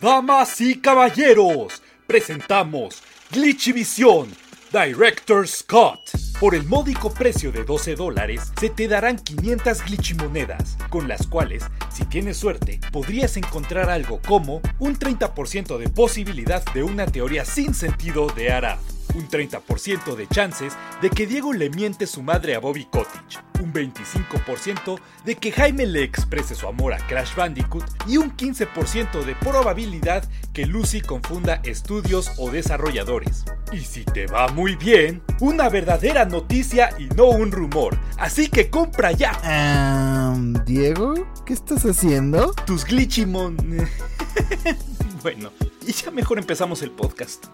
Damas y caballeros, presentamos Glitchivisión Director Scott. Por el módico precio de 12 dólares, se te darán 500 glitchimonedas, con las cuales, si tienes suerte, podrías encontrar algo como un 30% de posibilidad de una teoría sin sentido de Arad un 30% de chances de que Diego le miente su madre a Bobby Cottage, un 25% de que Jaime le exprese su amor a Crash Bandicoot y un 15% de probabilidad que Lucy confunda estudios o desarrolladores. Y si te va muy bien, una verdadera noticia y no un rumor. Así que compra ya. Diego, ¿qué estás haciendo? Tus glitchimon. bueno, y ya mejor empezamos el podcast.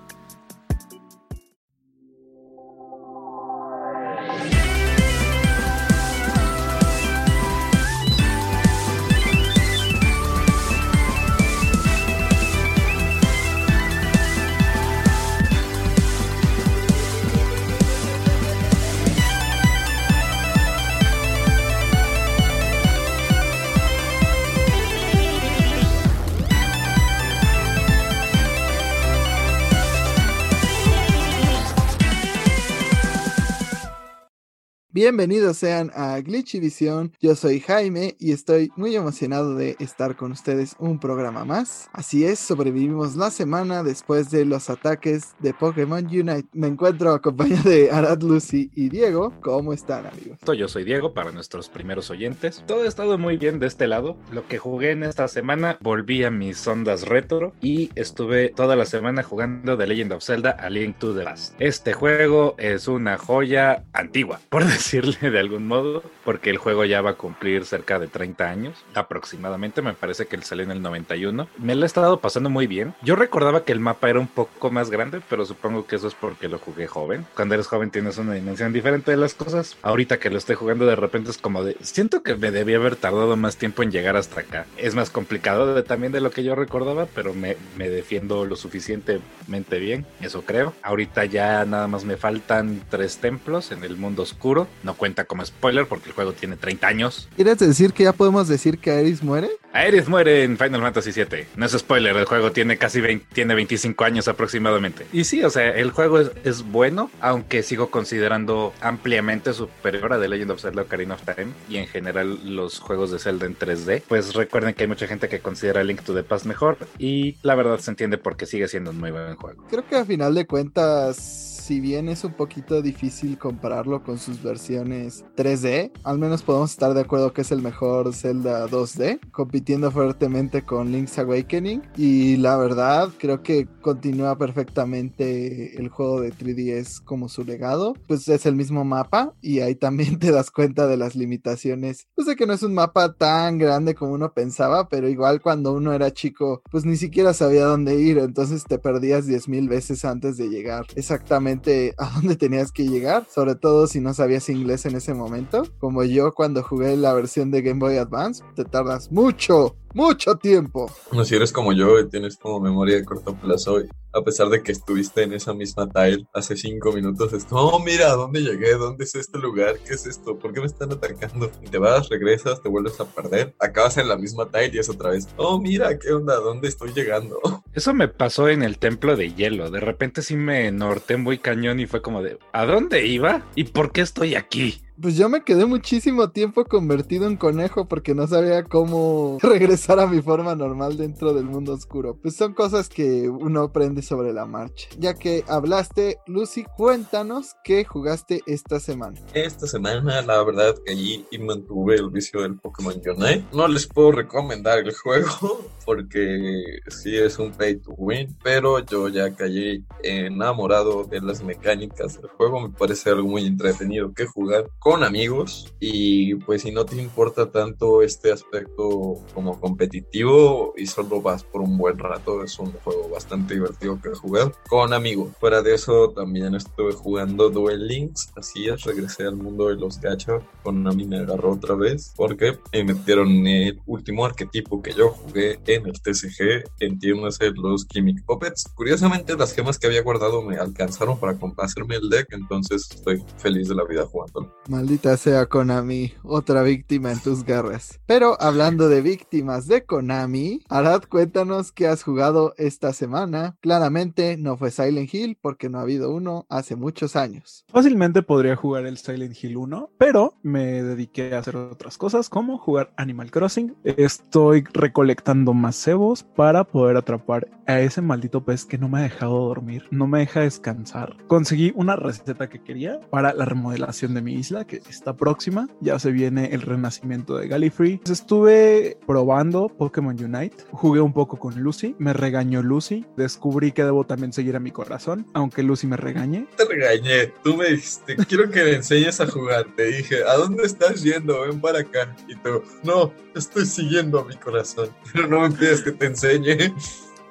Bienvenidos sean a Glitchy Visión. Yo soy Jaime y estoy muy emocionado de estar con ustedes un programa más. Así es, sobrevivimos la semana después de los ataques de Pokémon Unite. Me encuentro acompañado de Arad, Lucy y Diego. ¿Cómo están, amigos? Yo soy Diego para nuestros primeros oyentes. Todo ha estado muy bien de este lado. Lo que jugué en esta semana, volví a mis ondas retro y estuve toda la semana jugando The Legend of Zelda A Link to the Past. Este juego es una joya antigua, por decirle de algún modo, porque el juego ya va a cumplir cerca de 30 años aproximadamente, me parece que él salió en el 91. Me lo he estado pasando muy bien. Yo recordaba que el mapa era un poco más grande, pero supongo que eso es porque lo jugué joven. Cuando eres joven tienes una dimensión diferente de las cosas. Ahorita que lo estoy jugando de repente es como de, siento que me debía haber tardado más tiempo en llegar hasta acá. Es más complicado también de lo que yo recordaba, pero me, me defiendo lo suficientemente bien, eso creo. Ahorita ya nada más me faltan tres templos en el mundo oscuro no cuenta como spoiler porque el juego tiene 30 años. ¿Quieres decir que ya podemos decir que Aeris muere? Aeris muere en Final Fantasy VII. No es spoiler, el juego tiene casi 20, tiene 25 años aproximadamente. Y sí, o sea, el juego es, bueno, aunque sigo considerando ampliamente superior a The Legend of Zelda Ocarina of Time y en general los juegos de Zelda en 3D. Pues recuerden que hay mucha gente que considera Link to the Past mejor y la verdad se entiende porque sigue siendo un muy buen juego. Creo que a final de cuentas si bien es un poquito difícil compararlo con sus versiones 3D, al menos podemos estar de acuerdo que es el mejor Zelda 2D, compitiendo fuertemente con Link's Awakening. Y la verdad, creo que continúa perfectamente el juego de 3DS como su legado. Pues es el mismo mapa y ahí también te das cuenta de las limitaciones. Pues de que no es un mapa tan grande como uno pensaba, pero igual cuando uno era chico, pues ni siquiera sabía dónde ir, entonces te perdías 10.000 veces antes de llegar exactamente a dónde tenías que llegar, sobre todo si no sabías inglés en ese momento. Como yo cuando jugué la versión de Game Boy Advance, te tardas mucho, mucho tiempo. No, si eres como yo y tienes como memoria de corto plazo, a pesar de que estuviste en esa misma tile hace cinco minutos, es como, oh, mira, ¿dónde llegué? ¿Dónde es este lugar? ¿Qué es esto? ¿Por qué me están atacando? Y te vas, regresas, te vuelves a perder, acabas en la misma tile y es otra vez, oh, mira, ¿qué onda? ¿Dónde estoy llegando? Eso me pasó en el templo de hielo. De repente sí me norté muy cañón y fue como de, ¿a dónde iba? ¿Y por qué estoy aquí? Pues yo me quedé muchísimo tiempo convertido en conejo porque no sabía cómo regresar a mi forma normal dentro del mundo oscuro. Pues son cosas que uno aprende sobre la marcha. Ya que hablaste, Lucy, cuéntanos qué jugaste esta semana. Esta semana, la verdad que allí mantuve el vicio del Pokémon Unite. No les puedo recomendar el juego porque sí es un pay to win, pero yo ya caí enamorado de las mecánicas del juego. Me parece algo muy entretenido que jugar con amigos y pues si no te importa tanto este aspecto como competitivo y solo vas por un buen rato, es un juego bastante divertido que jugar con amigos. Fuera de eso también estuve jugando Duel Links, así es, regresé al mundo de los gacha, con Nami me agarró otra vez porque me metieron el último arquetipo que yo jugué en el TCG, entiéndase los Gimmick Puppets. Curiosamente las gemas que había guardado me alcanzaron para hacerme el deck, entonces estoy feliz de la vida jugándolo Maldita sea Konami, otra víctima en tus garras. Pero hablando de víctimas de Konami, Arad, cuéntanos qué has jugado esta semana. Claramente no fue Silent Hill porque no ha habido uno hace muchos años. Fácilmente podría jugar el Silent Hill 1, pero me dediqué a hacer otras cosas como jugar Animal Crossing. Estoy recolectando más cebos para poder atrapar a ese maldito pez que no me ha dejado dormir, no me deja descansar. Conseguí una receta que quería para la remodelación de mi isla que está próxima. Ya se viene el renacimiento de Gallifrey. Estuve probando Pokémon Unite. Jugué un poco con Lucy. Me regañó Lucy. Descubrí que debo también seguir a mi corazón, aunque Lucy me regañe. Te regañé. Tú me dijiste, quiero que me enseñes a jugar. Te dije, ¿a dónde estás yendo? Ven para acá. Y tú, no, estoy siguiendo a mi corazón. Pero no me pides que te enseñe.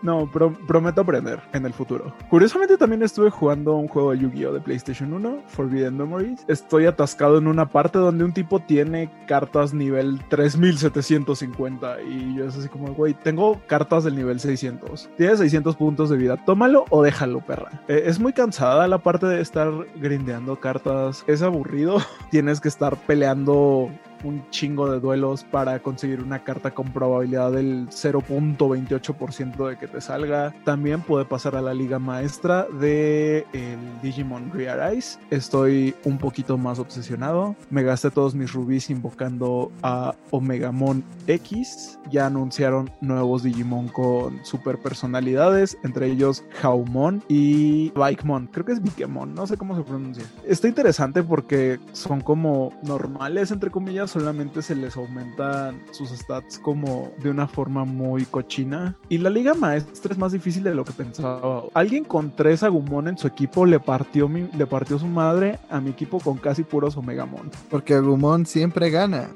No, prometo aprender en el futuro. Curiosamente también estuve jugando un juego de Yu-Gi-Oh! de PlayStation 1, Forbidden Memories. Estoy atascado en una parte donde un tipo tiene cartas nivel 3750 y yo es así como, güey, tengo cartas del nivel 600. Tienes 600 puntos de vida, tómalo o déjalo, perra. Eh, es muy cansada la parte de estar grindeando cartas. Es aburrido. Tienes que estar peleando un chingo de duelos para conseguir una carta con probabilidad del 0.28% de que te salga. También puede pasar a la liga maestra de el Digimon Rearise. Estoy un poquito más obsesionado. Me gasté todos mis rubíes invocando a Omegamon X. Ya anunciaron nuevos Digimon con super personalidades, entre ellos Haumon y Bikemon. Creo que es Bikemon, no sé cómo se pronuncia. Está interesante porque son como normales, entre comillas solamente se les aumentan sus stats como de una forma muy cochina. Y la liga maestra es más difícil de lo que pensaba. Alguien con tres Agumon en su equipo le partió, le partió su madre a mi equipo con casi puros Omegamon. Porque Agumon siempre gana,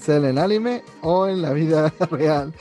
sea en el anime o en la vida real.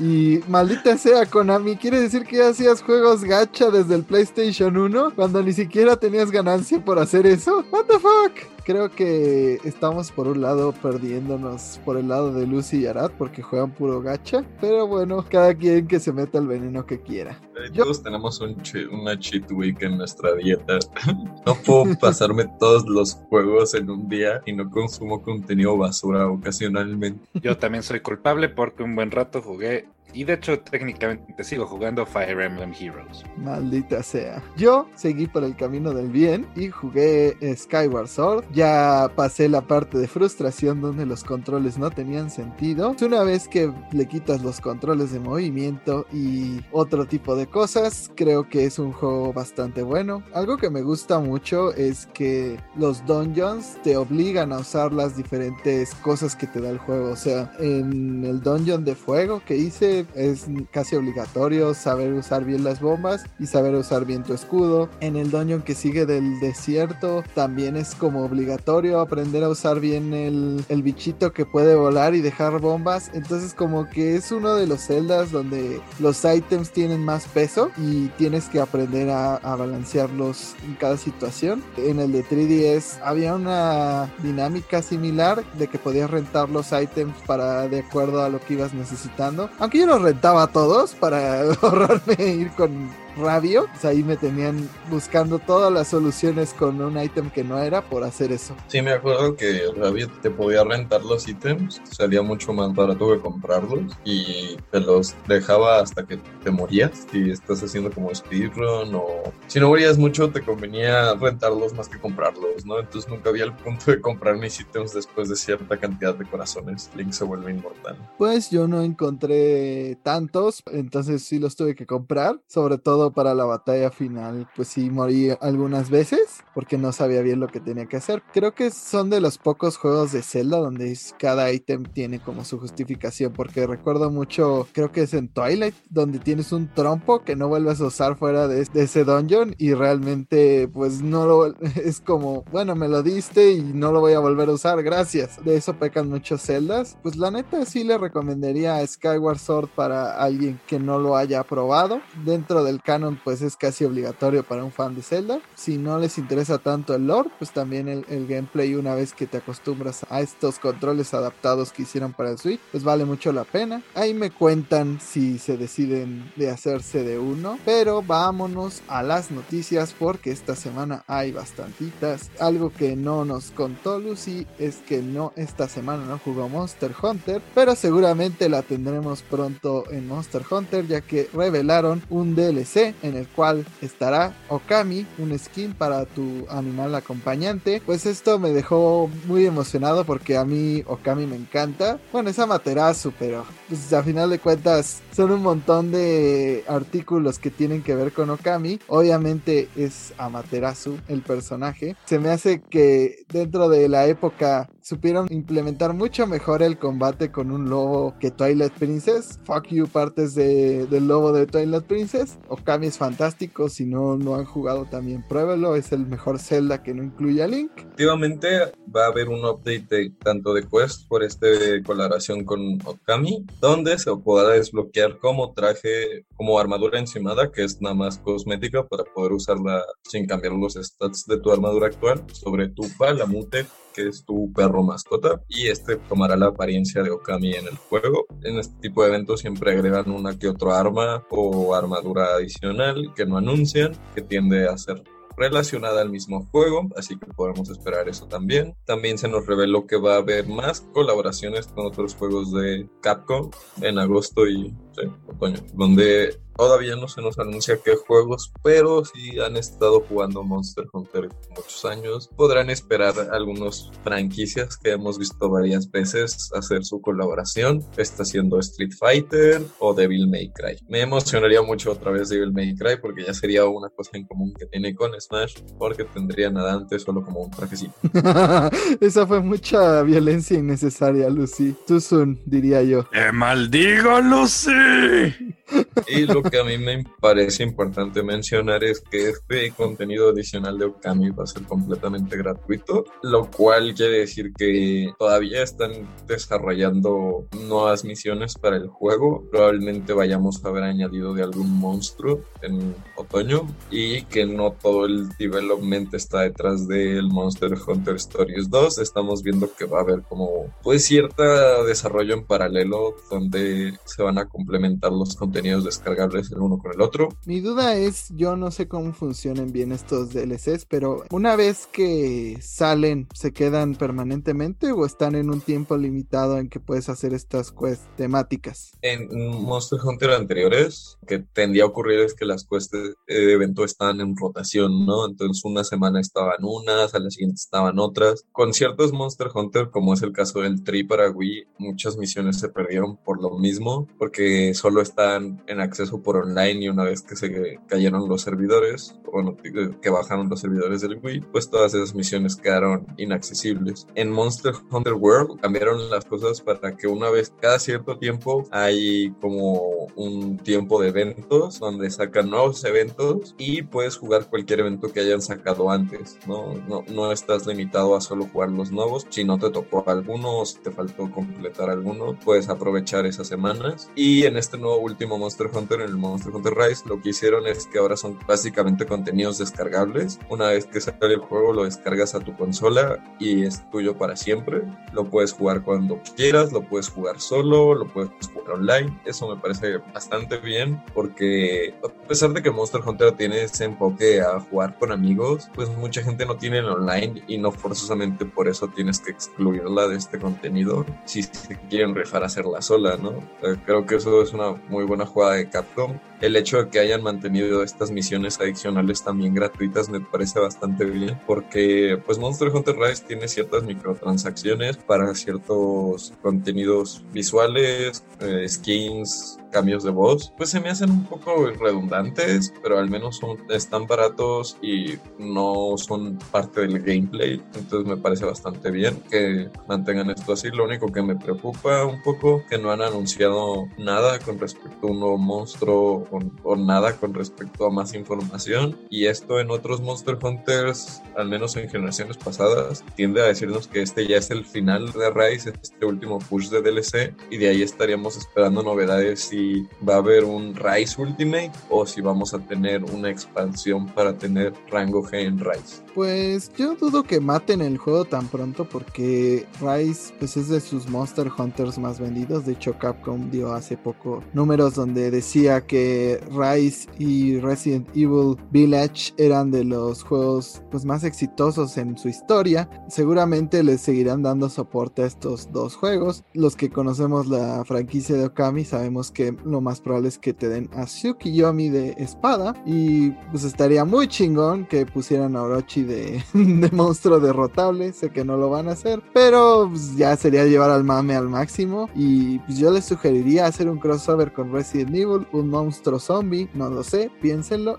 Y maldita sea, Konami, ¿quiere decir que hacías juegos gacha desde el PlayStation 1 cuando ni siquiera tenías ganancia por hacer eso? ¿What the fuck? Creo que estamos por un lado perdiéndonos por el lado de Lucy y Arad porque juegan puro gacha. Pero bueno, cada quien que se meta el veneno que quiera. Todos tenemos un una cheat week en nuestra dieta. no puedo pasarme todos los juegos en un día y no consumo contenido basura ocasionalmente. Yo también soy culpable porque un buen rato jugué y de hecho, técnicamente sigo jugando Fire Emblem Heroes. Maldita sea. Yo seguí por el camino del bien y jugué Skyward Sword. Ya pasé la parte de frustración donde los controles no tenían sentido. Una vez que le quitas los controles de movimiento y otro tipo de cosas, creo que es un juego bastante bueno. Algo que me gusta mucho es que los dungeons te obligan a usar las diferentes cosas que te da el juego. O sea, en el dungeon de fuego que hice es casi obligatorio saber usar bien las bombas y saber usar bien tu escudo. En el dungeon que sigue del desierto también es como obligatorio aprender a usar bien el, el bichito que puede volar y dejar bombas. Entonces como que es uno de los celdas donde los ítems tienen más peso y tienes que aprender a, a balancearlos en cada situación. En el de 3DS había una dinámica similar de que podías rentar los ítems para de acuerdo a lo que ibas necesitando. Aunque yo rentaba a todos para ahorrarme ir con rabio. Pues ahí me tenían buscando todas las soluciones con un ítem que no era por hacer eso. Sí, me acuerdo que Rabio te podía rentar los ítems, salía mucho más barato que comprarlos y te los dejaba hasta que te morías. Si estás haciendo como speedrun o si no morías mucho, te convenía rentarlos más que comprarlos, ¿no? Entonces nunca había el punto de comprar mis ítems después de cierta cantidad de corazones. Link se vuelve inmortal. Pues yo no encontré tantos, entonces sí los tuve que comprar, sobre todo para la batalla final, pues sí morí algunas veces porque no sabía bien lo que tenía que hacer. Creo que son de los pocos juegos de Zelda donde cada ítem tiene como su justificación, porque recuerdo mucho, creo que es en Twilight, donde tienes un trompo que no vuelves a usar fuera de, ese dungeon y realmente pues no lo es como, bueno, me lo diste y no lo voy a volver a usar, gracias. De eso pecan muchos celdas. Pues la neta sí le recomendaría Skyward Sword para alguien que no lo haya probado. Dentro del canon pues es casi obligatorio para un fan de Zelda. Si no les interesa tanto el lore, pues también el, gameplay una vez que te acostumbras a estos controles adaptados que hicieron para el Switch, pues vale mucho la pena. Ahí me cuentan si se deciden de hacerse de uno, pero vámonos a las noticias porque esta semana hay bastantitas. Algo que no nos contó Lucy es que no esta semana no jugó Monster Hunter, pero seguramente la tendremos pronto en Monster Hunter ya que revelaron un DLC en el cual estará Okami, un skin para tu animal acompañante. Pues esto me dejó muy emocionado porque a mí Okami me encanta. Bueno, es Amaterasu, pero pues a final de cuentas son un montón de artículos que tienen que ver con Okami. Obviamente es Amaterasu el personaje. Se me hace que dentro de la época supieron implementar mucho mejor el combate con un lobo que Twilight Princess. Fuck you, partes de, del lobo de Twilight Princess. Okami es fantástico. Si no, no han jugado también, pruébelo. Es el mejor Zelda que no incluye a Link. Efectivamente, va a haber un update tanto de Quest por este colaboración con Okami, donde se podrá desbloquear como traje, como armadura encimada, que es nada más cosmética para poder usarla sin cambiar los stats de tu armadura actual, sobre tu palamute que es tu perro mascota, y este tomará la apariencia de Okami en el juego. En este tipo de eventos siempre agregan una que otra arma o armadura adicional que no anuncian, que tiende a ser relacionada al mismo juego, así que podemos esperar eso también. También se nos reveló que va a haber más colaboraciones con otros juegos de Capcom en agosto y otoño, donde todavía no se nos anuncia qué juegos, pero si han estado jugando Monster Hunter muchos años, podrán esperar algunas franquicias que hemos visto varias veces hacer su colaboración. Está siendo Street Fighter o Devil May Cry. Me emocionaría mucho otra vez Devil May Cry porque ya sería una cosa en común que tiene con Smash, porque tendría nada antes solo como un trajecito. Esa fue mucha violencia innecesaria, Lucy. Soon, diría yo. ¡Te maldigo, Lucy! Y lo que a mí me parece importante mencionar es que este contenido adicional de Okami va a ser completamente gratuito, lo cual quiere decir que todavía están desarrollando nuevas misiones para el juego. Probablemente vayamos a ver añadido de algún monstruo en otoño y que no todo el development está detrás del Monster Hunter Stories 2. Estamos viendo que va a haber como pues cierto desarrollo en paralelo donde se van a complementar los contenidos descargables el uno con el otro. Mi duda es, yo no sé cómo funcionan bien estos DLCs, pero una vez que salen, ¿se quedan permanentemente o están en un tiempo limitado en que puedes hacer estas quests temáticas? En Monster Hunter anteriores, que tendía a ocurrir es que las quests de evento estaban en rotación, ¿no? Entonces una semana estaban unas, a la siguiente estaban otras. Con ciertos Monster Hunter, como es el caso del Tri para Wii, muchas misiones se perdieron por lo mismo, porque solo están en acceso por online y una vez que se cayeron los servidores, o que bajaron los servidores del Wii, pues todas esas misiones quedaron inaccesibles. En Monster Hunter World cambiaron las cosas para que una vez cada cierto tiempo hay como un tiempo de eventos donde sacan nuevos eventos y puedes jugar cualquier evento que hayan sacado antes, ¿no? No, no estás limitado a solo jugar los nuevos. Si no te tocó alguno o si te faltó completar alguno, puedes aprovechar esas semanas. Y en este nuevo último Monster Hunter, en el Monster Hunter Rise, lo que hicieron es que ahora son básicamente contenidos descargables. Una vez que sale el juego, lo descargas a tu consola y es tuyo para siempre. Lo puedes jugar cuando quieras, lo puedes jugar solo, lo puedes jugar online. Eso me parece bastante bien porque a pesar de que Monster Hunter tiene ese enfoque a jugar con amigos, pues mucha gente no tiene el online y no forzosamente por eso tienes que excluirla de este contenido si se quieren rifar a hacerla sola, ¿no? creo que eso es una muy buena jugada de Capcom. El hecho de que hayan mantenido estas misiones adicionales también gratuitas me parece bastante bien porque pues Monster Hunter Rise tiene ciertas microtransacciones para ciertos contenidos visuales, eh, skins, cambios de voz, pues se me hacen un poco redundantes, pero al menos son, están baratos y no son parte del gameplay. Entonces me parece bastante bien que mantengan esto así. Lo único que me preocupa un poco que no han anunciado nada con respecto a un nuevo monstruo o, o nada con respecto a más información. Y esto en otros Monster Hunters, al menos en generaciones pasadas, tiende a decirnos que este ya es el final de Rise, este último push de DLC, y de ahí estaríamos esperando novedades y va a haber un Rise Ultimate o si vamos a tener una expansión para tener rango G en Rise. Pues yo dudo que maten el juego tan pronto porque Rise pues es de sus Monster Hunters más vendidos. De hecho Capcom dio hace poco números donde decía que Rise y Resident Evil Village eran de los juegos pues más exitosos en su historia. Seguramente les seguirán dando soporte a estos dos juegos. Los que conocemos la franquicia de Okami sabemos que lo más probable es que te den a Tsukiyomi de espada y pues estaría muy chingón que pusieran a Orochi de, monstruo derrotable. Sé que no lo van a hacer, pero pues, ya sería llevar al mame al máximo. Y pues yo les sugeriría hacer un crossover con Resident Evil, un monstruo zombie, no lo sé, piénsenlo.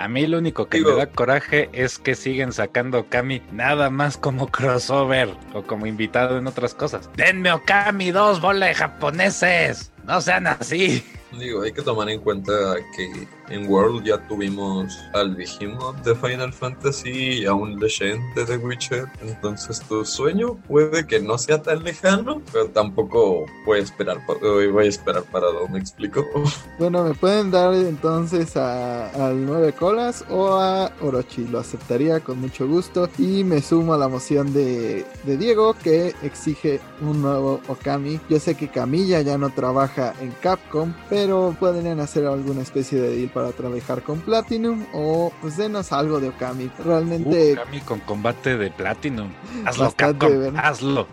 A mí lo único que me da coraje es que siguen sacando Okami nada más como crossover o como invitado en otras cosas. Denme Okami dos bola de japoneses. No sean así. Digo, hay que tomar en cuenta que en World ya tuvimos al Behemoth de Final Fantasy y a un Legend de The Witcher. Entonces tu sueño puede que no sea tan lejano, pero tampoco voy a esperar, voy a esperar para ¿me explico? Bueno, me pueden dar entonces al Nueve Colas o a Orochi. Lo aceptaría con mucho gusto y me sumo a la moción de, de Diego que exige un nuevo Okami. Yo sé que Camilla ya no trabaja en Capcom, pero pueden hacer alguna especie de deal para trabajar con Platinum o pues denos algo de Okami. Realmente. Okami con combate de Platinum. Hazlo, Capcom. Hazlo.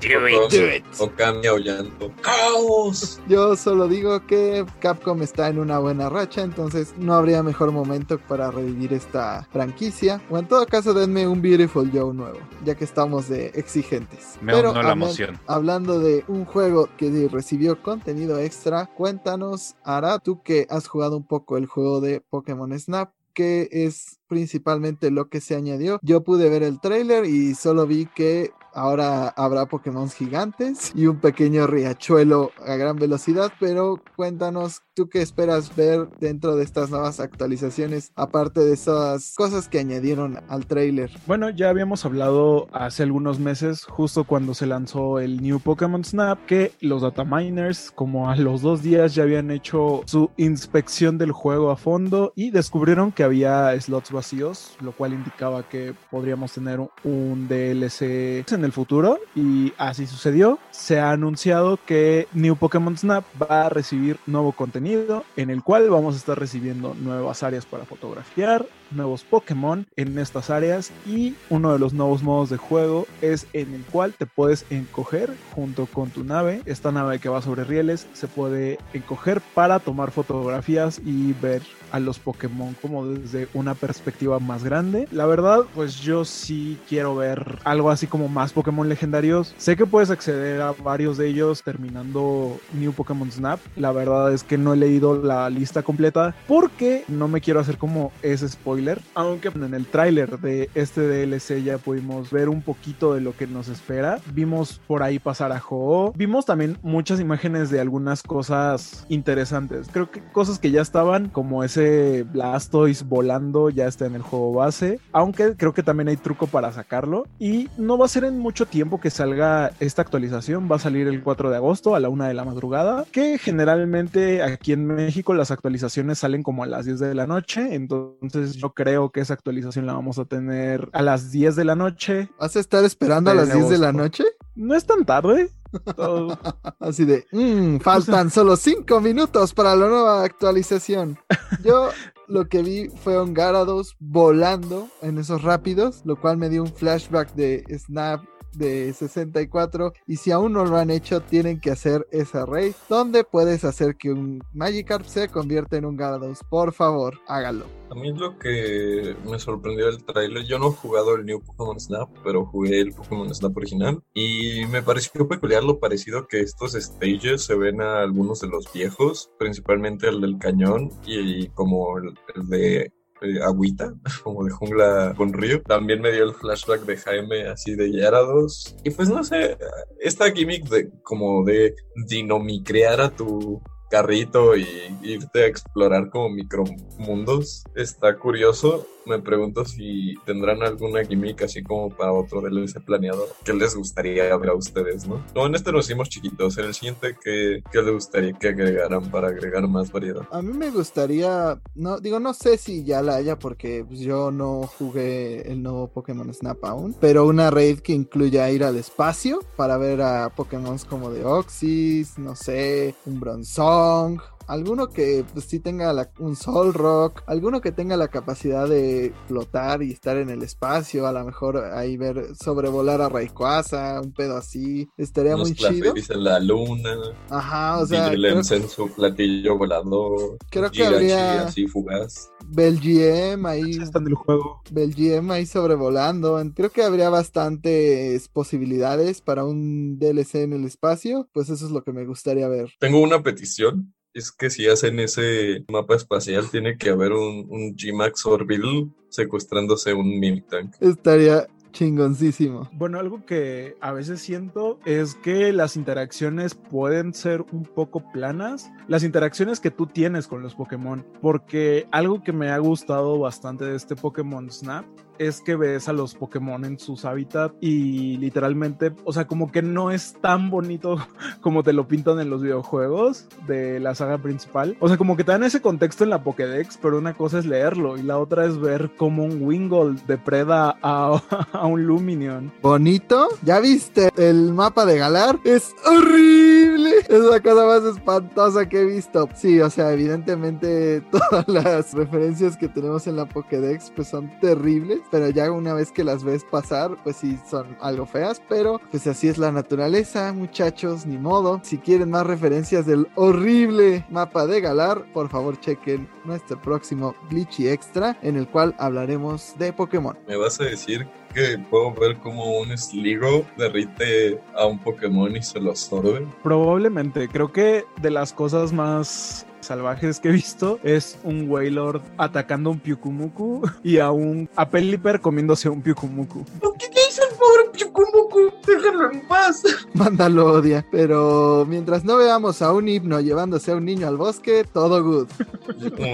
Okami aullando. ¡Caos! Yo solo digo que Capcom está en una buena racha, entonces no habría mejor momento para revivir esta franquicia. O en todo caso, denme un Beautiful Joe nuevo, ya que estamos de exigentes. Me Pero la emoción. hablando de un juego que recibió contenido extra, cuéntanos a tú que has jugado un poco el juego de Pokémon Snap, que es principalmente lo que se añadió. Yo pude ver el trailer y solo vi que Ahora habrá Pokémon gigantes y un pequeño riachuelo a gran velocidad, pero cuéntanos, ¿tú qué esperas ver dentro de estas nuevas actualizaciones, aparte de esas cosas que añadieron al trailer? Bueno, ya habíamos hablado hace algunos meses, justo cuando se lanzó el New Pokémon Snap, que los dataminers, como a los dos días, ya habían hecho su inspección del juego a fondo y descubrieron que había slots vacíos, lo cual indicaba que podríamos tener un DLC en el futuro y así sucedió. Se ha anunciado que New Pokémon Snap va a recibir nuevo contenido en el cual vamos a estar recibiendo nuevas áreas para fotografiar, nuevos Pokémon en estas áreas y uno de los nuevos modos de juego es en el cual te puedes encoger junto con tu nave. Esta nave que va sobre rieles se puede encoger para tomar fotografías y ver a los Pokémon como desde una perspectiva más grande. La verdad, pues yo sí quiero ver algo así como más Pokémon legendarios. Sé que puedes acceder a varios de ellos terminando New Pokémon Snap. La verdad es que no he leído la lista completa porque no me quiero hacer como ese spoiler. Aunque en el tráiler de este DLC ya pudimos ver un poquito de lo que nos espera. Vimos por ahí pasar a Ho. Vimos también muchas imágenes de algunas cosas interesantes. Creo que cosas que ya estaban como ese Blastoise volando ya está en el juego base, aunque creo que también hay truco para sacarlo y no va a ser en mucho tiempo que salga esta actualización, va a salir el 4 de agosto a la 1 de la madrugada, que generalmente aquí en México las actualizaciones salen como a las 10 de la noche, entonces yo creo que esa actualización la vamos a tener a las 10 de la noche. ¿Vas a estar esperando a las 10 de la noche? No es tan tarde. Así de, mm, faltan solo 5 minutos para la nueva actualización. Yo lo que vi fue un Garados volando en esos rápidos, lo cual me dio un flashback de Snap de 64 y si aún no lo han hecho tienen que hacer esa raid donde puedes hacer que un Magikarp se convierta en un Garados. Por favor hágalo. A mí lo que me sorprendió del trailer yo no he jugado el New Pokémon Snap pero jugué el Pokémon Snap original y me pareció peculiar lo parecido que estos stages se ven a algunos de los viejos principalmente el del cañón y, como el de eh, agüita, como de jungla con río. También me dio el flashback de Jaime así de Yarados. Y pues no sé, esta gimmick de como de dinomicrear a tu carrito y irte a explorar como micromundos. Está curioso. Me pregunto si tendrán alguna gimmick así como para otro DLC planeador. ¿Qué les gustaría ver a ustedes, no? No, en este nos hicimos chiquitos. En el siguiente, ¿qué, qué les gustaría que agregaran para agregar más variedad? A mí me gustaría, no, digo, no sé si ya la haya porque pues, yo no jugué el nuevo Pokémon Snap aún, pero una raid que incluya ir al espacio para ver a Pokémon como de Oxys, no sé, un Bronzong, alguno que pues, sí tenga un Soul Rock, alguno que tenga la capacidad de flotar y estar en el espacio, a lo mejor ahí ver sobrevolar a Rayquaza, un pedo así, estaría muy chido. en la luna. Ajá, o sea, creo... en su platillo volador. Creo que habría así fugaz. Belgiem ahí está en el juego. Belgiem ahí sobrevolando. Creo que habría bastantes posibilidades para un DLC en el espacio, pues eso es lo que me gustaría ver. Tengo una petición es que si hacen ese mapa espacial, tiene que haber un, un G-Max Orbital secuestrándose un Miltank. Estaría chingoncísimo. Bueno, algo que a veces siento es que las interacciones pueden ser un poco planas. Las interacciones que tú tienes con los Pokémon. Porque algo que me ha gustado bastante de este Pokémon Snap es que ves a los Pokémon en sus hábitats y literalmente, o sea, como que no es tan bonito como te lo pintan en los videojuegos de la saga principal. O sea, como que te dan ese contexto en la Pokédex, pero una cosa es leerlo y la otra es ver cómo un Wingold depreda a, a un Luminion. ¿Bonito? ¿Ya viste el mapa de Galar? Es horrible. Es la cosa más espantosa que he visto. Sí, o sea, evidentemente todas las referencias que tenemos en la Pokédex pues son terribles pero ya una vez que las ves pasar, pues sí son algo feas, pero pues así es la naturaleza, muchachos, ni modo. Si quieren más referencias del horrible mapa de Galar, por favor chequen nuestro próximo Glitchy Extra, en el cual hablaremos de Pokémon. ¿Me vas a decir que puedo ver como un Sligo derrite a un Pokémon y se lo absorbe? Probablemente, creo que de las cosas más salvajes que he visto es un Wailord atacando a un Pyukumuku y a un a Pelipper comiéndose a un Pyukumuku. ¿Qué, qué hizo pobre Pyukumuku? Déjalo en paz. Mándalo odia. Pero mientras no veamos a un hipno llevándose a un niño al bosque, todo good.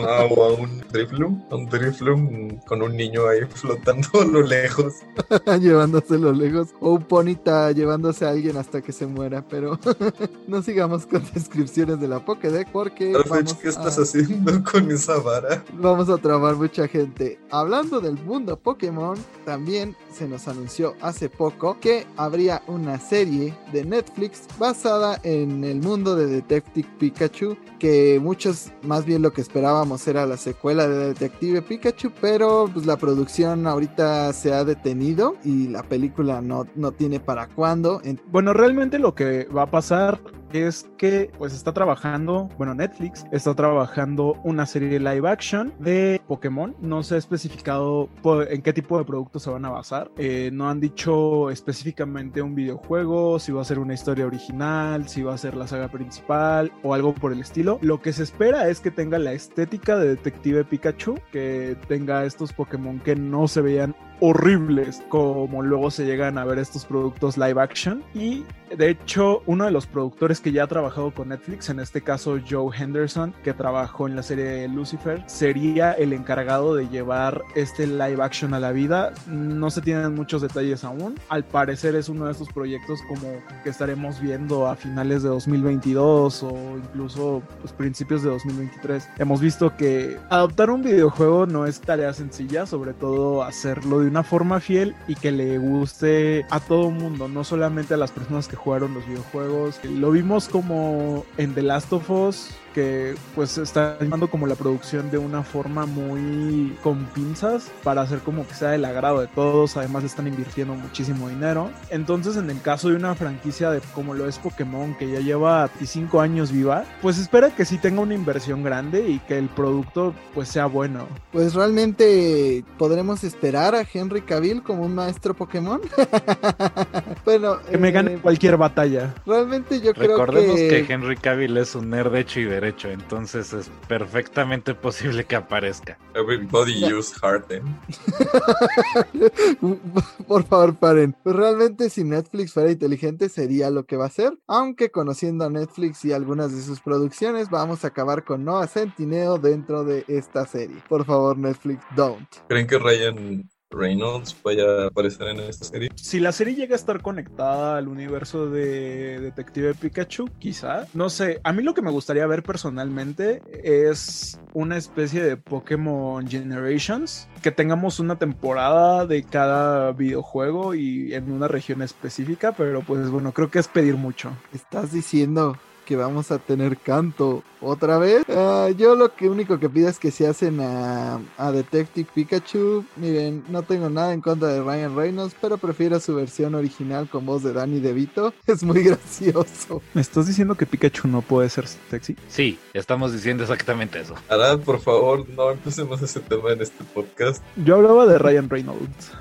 Ah, o a un Driflum, un Driflum con un niño ahí flotando a lo lejos. llevándose a lo lejos. O un Ponita llevándose a alguien hasta que se muera. Pero no sigamos con descripciones de la Pokédex porque... ¿qué estás haciendo con esa vara? Vamos a trabar mucha gente. Hablando del mundo Pokémon, también se nos anunció hace poco que habría una serie de Netflix basada en el mundo de Detective Pikachu, que muchos más bien lo que esperábamos era la secuela de Detective Pikachu, pero pues la producción ahorita se ha detenido y la película no, no tiene para cuándo. Bueno, realmente lo que va a pasar es que pues está trabajando, bueno, Netflix está trabajando una serie live action de Pokémon. No se ha especificado en qué tipo de productos se van a basar. Eh, no han dicho específicamente un videojuego, si va a ser una historia original, si va a ser la saga principal o algo por el estilo. Lo que se espera es que tenga la estética de Detective Pikachu, que tenga estos Pokémon que no se vean horribles como luego se llegan a ver estos productos live action. Y de hecho, uno de los productores que ya ha trabajado con Netflix, en este caso Joe Henderson, que trabajó en la serie Lucifer, sería el encargado de llevar este live action a la vida. No se tienen muchos detalles aún. Al parecer es uno de estos proyectos como que estaremos viendo a finales de 2022 o incluso pues, principios de 2023. Hemos visto que adoptar un videojuego no es tarea sencilla, sobre todo hacerlo de una forma fiel y que le guste a todo mundo, no solamente a las personas que jugaron los videojuegos. Lo vimos como en The Last of Us, que pues está llevando como la producción de una forma muy con pinzas para hacer como que sea del agrado de todos, además están invirtiendo muchísimo dinero. Entonces en el caso de una franquicia de como lo es Pokémon que ya lleva 5 años viva, pues espera que sí tenga una inversión grande y que el producto pues sea bueno. Pues realmente podremos esperar a Henry Cavill como un maestro Pokémon. bueno, que me gane eh, cualquier batalla. Realmente yo creo que... Recordemos que Henry Cavill es un nerd hecho y derecho, entonces es perfectamente posible que aparezca. Everybody use Harden. Por favor, paren. Pues realmente si Netflix fuera inteligente sería lo que va a ser, aunque conociendo a Netflix y algunas de sus producciones vamos a acabar con Noah Centineo dentro de esta serie. Por favor, Netflix, don't. ¿Creen que Ryan Reynolds vaya a aparecer en esta serie. Si la serie llega a estar conectada al universo de Detective Pikachu, quizá. No sé, a mí lo que me gustaría ver personalmente es una especie de Pokémon Generations, que tengamos una temporada de cada videojuego y en una región específica, pero pues bueno, creo que es pedir mucho. Estás diciendo que vamos a tener canto otra vez. Ah, yo lo que único que pido es que se hacen a, a, Detective Pikachu. Miren, no tengo nada en contra de Ryan Reynolds, pero prefiero su versión original con voz de Danny DeVito. Es muy gracioso. ¿Me estás diciendo que Pikachu no puede ser sexy? Sí, estamos diciendo exactamente eso. Arad, por favor, no empecemos ese tema en este podcast. Yo hablaba de Ryan Reynolds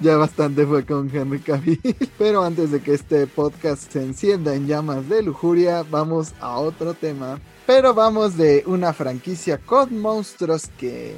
ya bastante fue con Henry Cavill. Pero antes de que este podcast se encienda en llamas de lujuria, vamos a otro tema. Pero vamos de una franquicia con monstruos que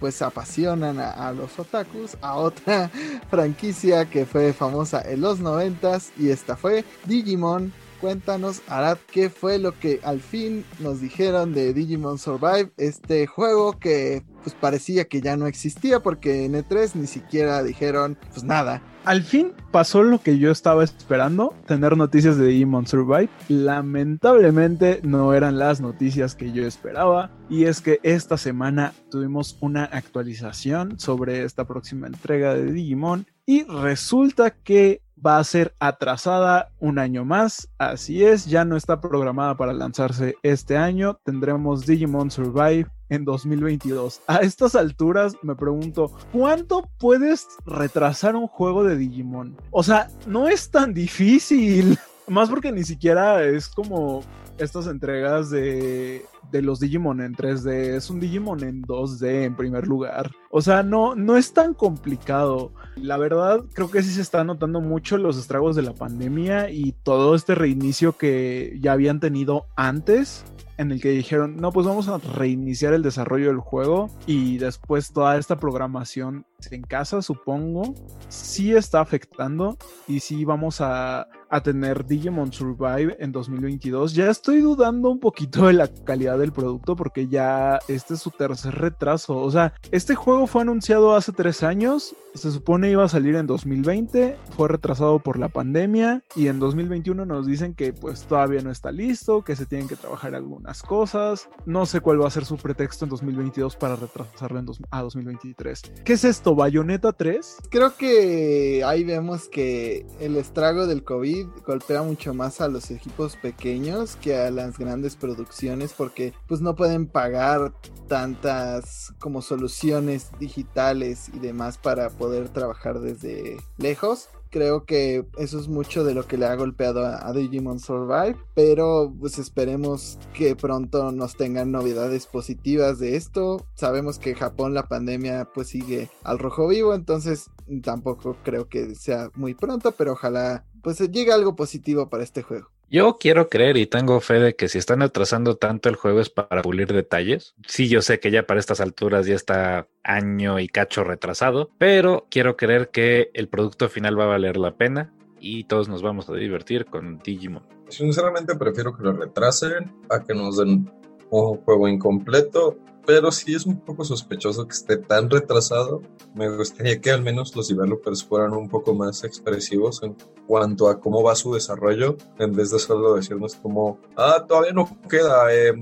pues apasionan a, los otakus a otra franquicia que fue famosa en los noventas y esta fue Digimon cuéntanos, Arad, qué fue lo que al fin nos dijeron de Digimon Survive, este juego que pues parecía que ya no existía porque en E3 ni siquiera dijeron pues nada. Al fin pasó lo que yo estaba esperando, tener noticias de Digimon Survive. Lamentablemente no eran las noticias que yo esperaba. Y es que esta semana tuvimos una actualización sobre esta próxima entrega de Digimon. Y resulta que va a ser atrasada un año más. Así es, ya no está programada para lanzarse este año. Tendremos Digimon Survive en 2022. A estas alturas me pregunto, ¿cuánto puedes retrasar un juego de Digimon? O sea, no es tan difícil. Más porque ni siquiera es como estas entregas de, de, los Digimon en 3D. Es un Digimon en 2D en primer lugar. O sea, no, no es tan complicado. La verdad, creo que sí se está notando mucho los estragos de la pandemia y todo este reinicio que ya habían tenido antes en el que dijeron, no, pues vamos a reiniciar el desarrollo del juego y después toda esta programación en casa, supongo, sí está afectando y sí vamos a, a tener Digimon Survive en 2022. Ya estoy dudando un poquito de la calidad del producto porque ya este es su tercer retraso. O sea, este juego fue anunciado hace tres años, se supone iba a salir en 2020, fue retrasado por la pandemia y en 2021 nos dicen que pues todavía no está listo, que se tienen que trabajar algunas cosas. No sé cuál va a ser su pretexto en 2022 para retrasarlo en a 2023. ¿Qué es esto? ¿Bayonetta 3? Creo que ahí vemos que el estrago del COVID golpea mucho más a los equipos pequeños que a las grandes producciones porque pues no pueden pagar tantas como soluciones digitales y demás para poder trabajar desde lejos creo que eso es mucho de lo que le ha golpeado a, Digimon Survive, pero pues esperemos que pronto nos tengan novedades positivas de esto. Sabemos que Japón la pandemia pues sigue al rojo vivo, entonces tampoco creo que sea muy pronto, pero ojalá pues llegue algo positivo para este juego. Yo quiero creer y tengo fe de que si están atrasando tanto el juego es para pulir detalles. Sí, yo sé que ya para estas alturas ya está año y cacho retrasado, pero quiero creer que el producto final va a valer la pena y todos nos vamos a divertir con Digimon. Sinceramente prefiero que lo retrasen a que nos den un juego incompleto pero sí es un poco sospechoso que esté tan retrasado. Me gustaría que al menos los developers fueran un poco más expresivos en cuanto a cómo va su desarrollo, en vez de solo decirnos como, ah, todavía no queda, eh,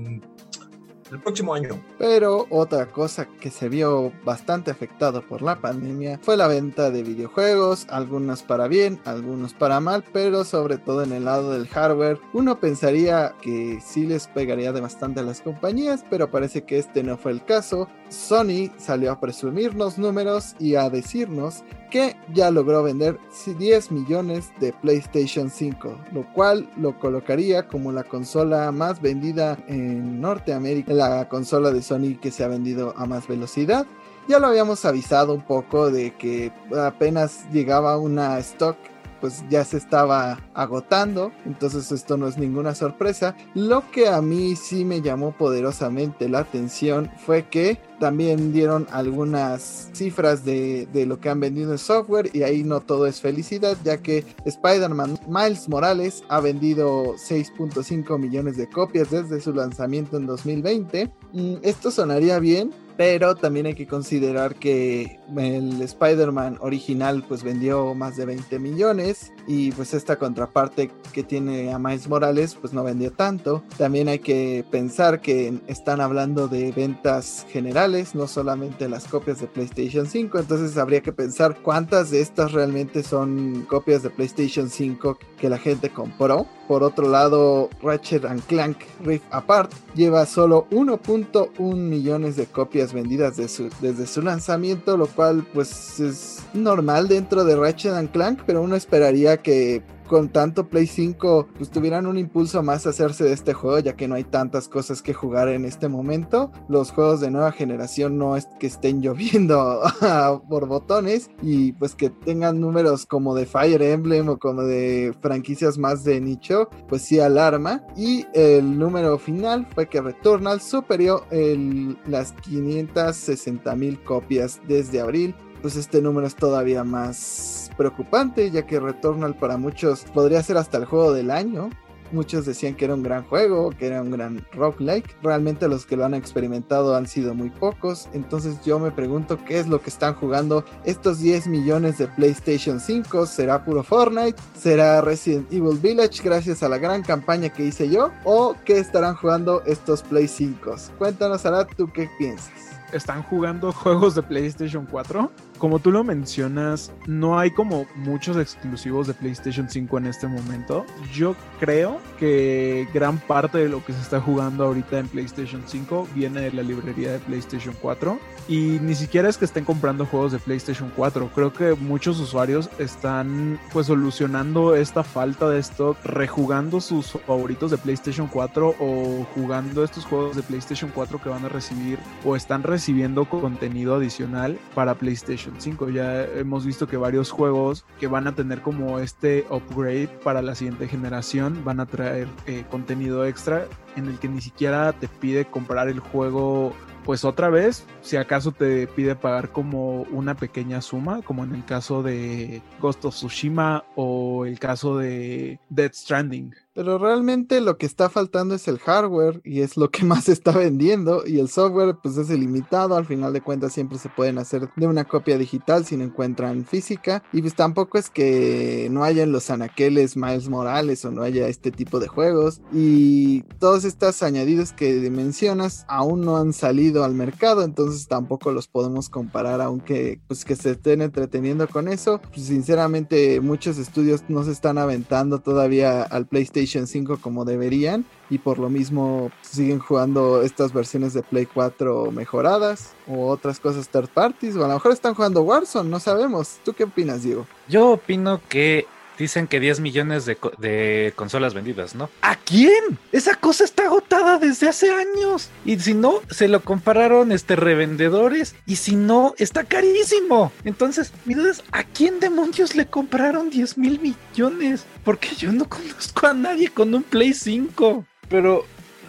el próximo año. Pero otra cosa que se vio bastante afectado por la pandemia fue la venta de videojuegos, algunos para bien, algunos para mal, pero sobre todo en el lado del hardware. Uno pensaría que sí les pegaría de bastante a las compañías, pero parece que este no fue el caso. Sony salió a presumirnos números y a decirnos que ya logró vender 10 millones de PlayStation 5, lo cual lo colocaría como la consola más vendida en Norteamérica, la consola de Sony que se ha vendido a más velocidad. Ya lo habíamos avisado un poco de que apenas llegaba una stock pues ya se estaba agotando, entonces esto no es ninguna sorpresa. Lo que a mí sí me llamó poderosamente la atención fue que también dieron algunas cifras de, de, lo que han vendido en software y ahí no todo es felicidad, ya que Spider-Man Miles Morales ha vendido 6.5 millones de copias desde su lanzamiento en 2020. Mm, esto sonaría bien, pero también hay que considerar que el Spider-Man original pues vendió más de 20 millones y pues esta contraparte que tiene a Miles Morales pues no vendió tanto. También hay que pensar que están hablando de ventas generales, no solamente las copias de PlayStation 5, entonces habría que pensar cuántas de estas realmente son copias de PlayStation 5 que la gente compró. Por otro lado, Ratchet Clank Rift Apart lleva solo 1.1 millones de copias vendidas desde su lanzamiento, lo cual pues es normal dentro de Ratchet Clank, pero uno esperaría que con tanto Play 5 pues tuvieran un impulso más a hacerse de este juego ya que no hay tantas cosas que jugar en este momento. Los juegos de nueva generación no es que estén lloviendo por botones y pues que tengan números como de Fire Emblem o como de franquicias más de nicho, pues sí alarma. Y el número final fue que Returnal superó el, las 560 mil copias desde abril pues este número es todavía más preocupante, ya que Returnal para muchos podría ser hasta el juego del año. Muchos decían que era un gran juego, que era un gran roguelike. Realmente los que lo han experimentado han sido muy pocos. Entonces yo me pregunto qué es lo que están jugando estos 10 millones de PlayStation 5. ¿Será puro Fortnite? ¿Será Resident Evil Village gracias a la gran campaña que hice yo? ¿O qué estarán jugando estos Play 5? Cuéntanos, Arad, tú qué piensas. ¿Están jugando juegos de PlayStation 4? Como tú lo mencionas, no hay como muchos exclusivos de PlayStation 5 en este momento. Yo creo que gran parte de lo que se está jugando ahorita en PlayStation 5 viene de la librería de PlayStation 4. Y ni siquiera es que estén comprando juegos de PlayStation 4. Creo que muchos usuarios están pues solucionando esta falta de stock, rejugando sus favoritos de PlayStation 4 o jugando estos juegos de PlayStation 4 que van a recibir o están recibiendo contenido adicional para PlayStation 5. Ya hemos visto que varios juegos que van a tener como este upgrade para la siguiente generación van a traer eh, contenido extra en el que ni siquiera te pide comprar el juego pues otra vez, si acaso te pide pagar como una pequeña suma, como en el caso de Ghost of Tsushima o el caso de Dead Stranding. Pero realmente lo que está faltando es el hardware y es lo que más está vendiendo y el software pues es ilimitado, al final de cuentas siempre se pueden hacer de una copia digital si no encuentran física. Y pues tampoco es que no hayan los anaqueles Miles Morales o no haya este tipo de juegos. Y todos estos añadidos que mencionas aún no han salido al mercado entonces tampoco los podemos comparar aunque pues que se estén entreteniendo con eso. Pues sinceramente muchos estudios no se están aventando todavía al PlayStation 5 como deberían y por lo mismo siguen jugando estas versiones de Play 4 mejoradas o otras cosas third parties o a lo mejor están jugando Warzone, no sabemos. ¿Tú qué opinas, Diego? Yo opino que Dicen que 10 millones de, consolas vendidas, ¿no? ¿A quién? Esa cosa está agotada desde hace años. Y si no, se lo compraron este revendedores. Y si no, está carísimo. Entonces, mi duda es, ¿a quién demonios le compraron 10 mil millones? Porque yo no conozco a nadie con un Play 5. Pero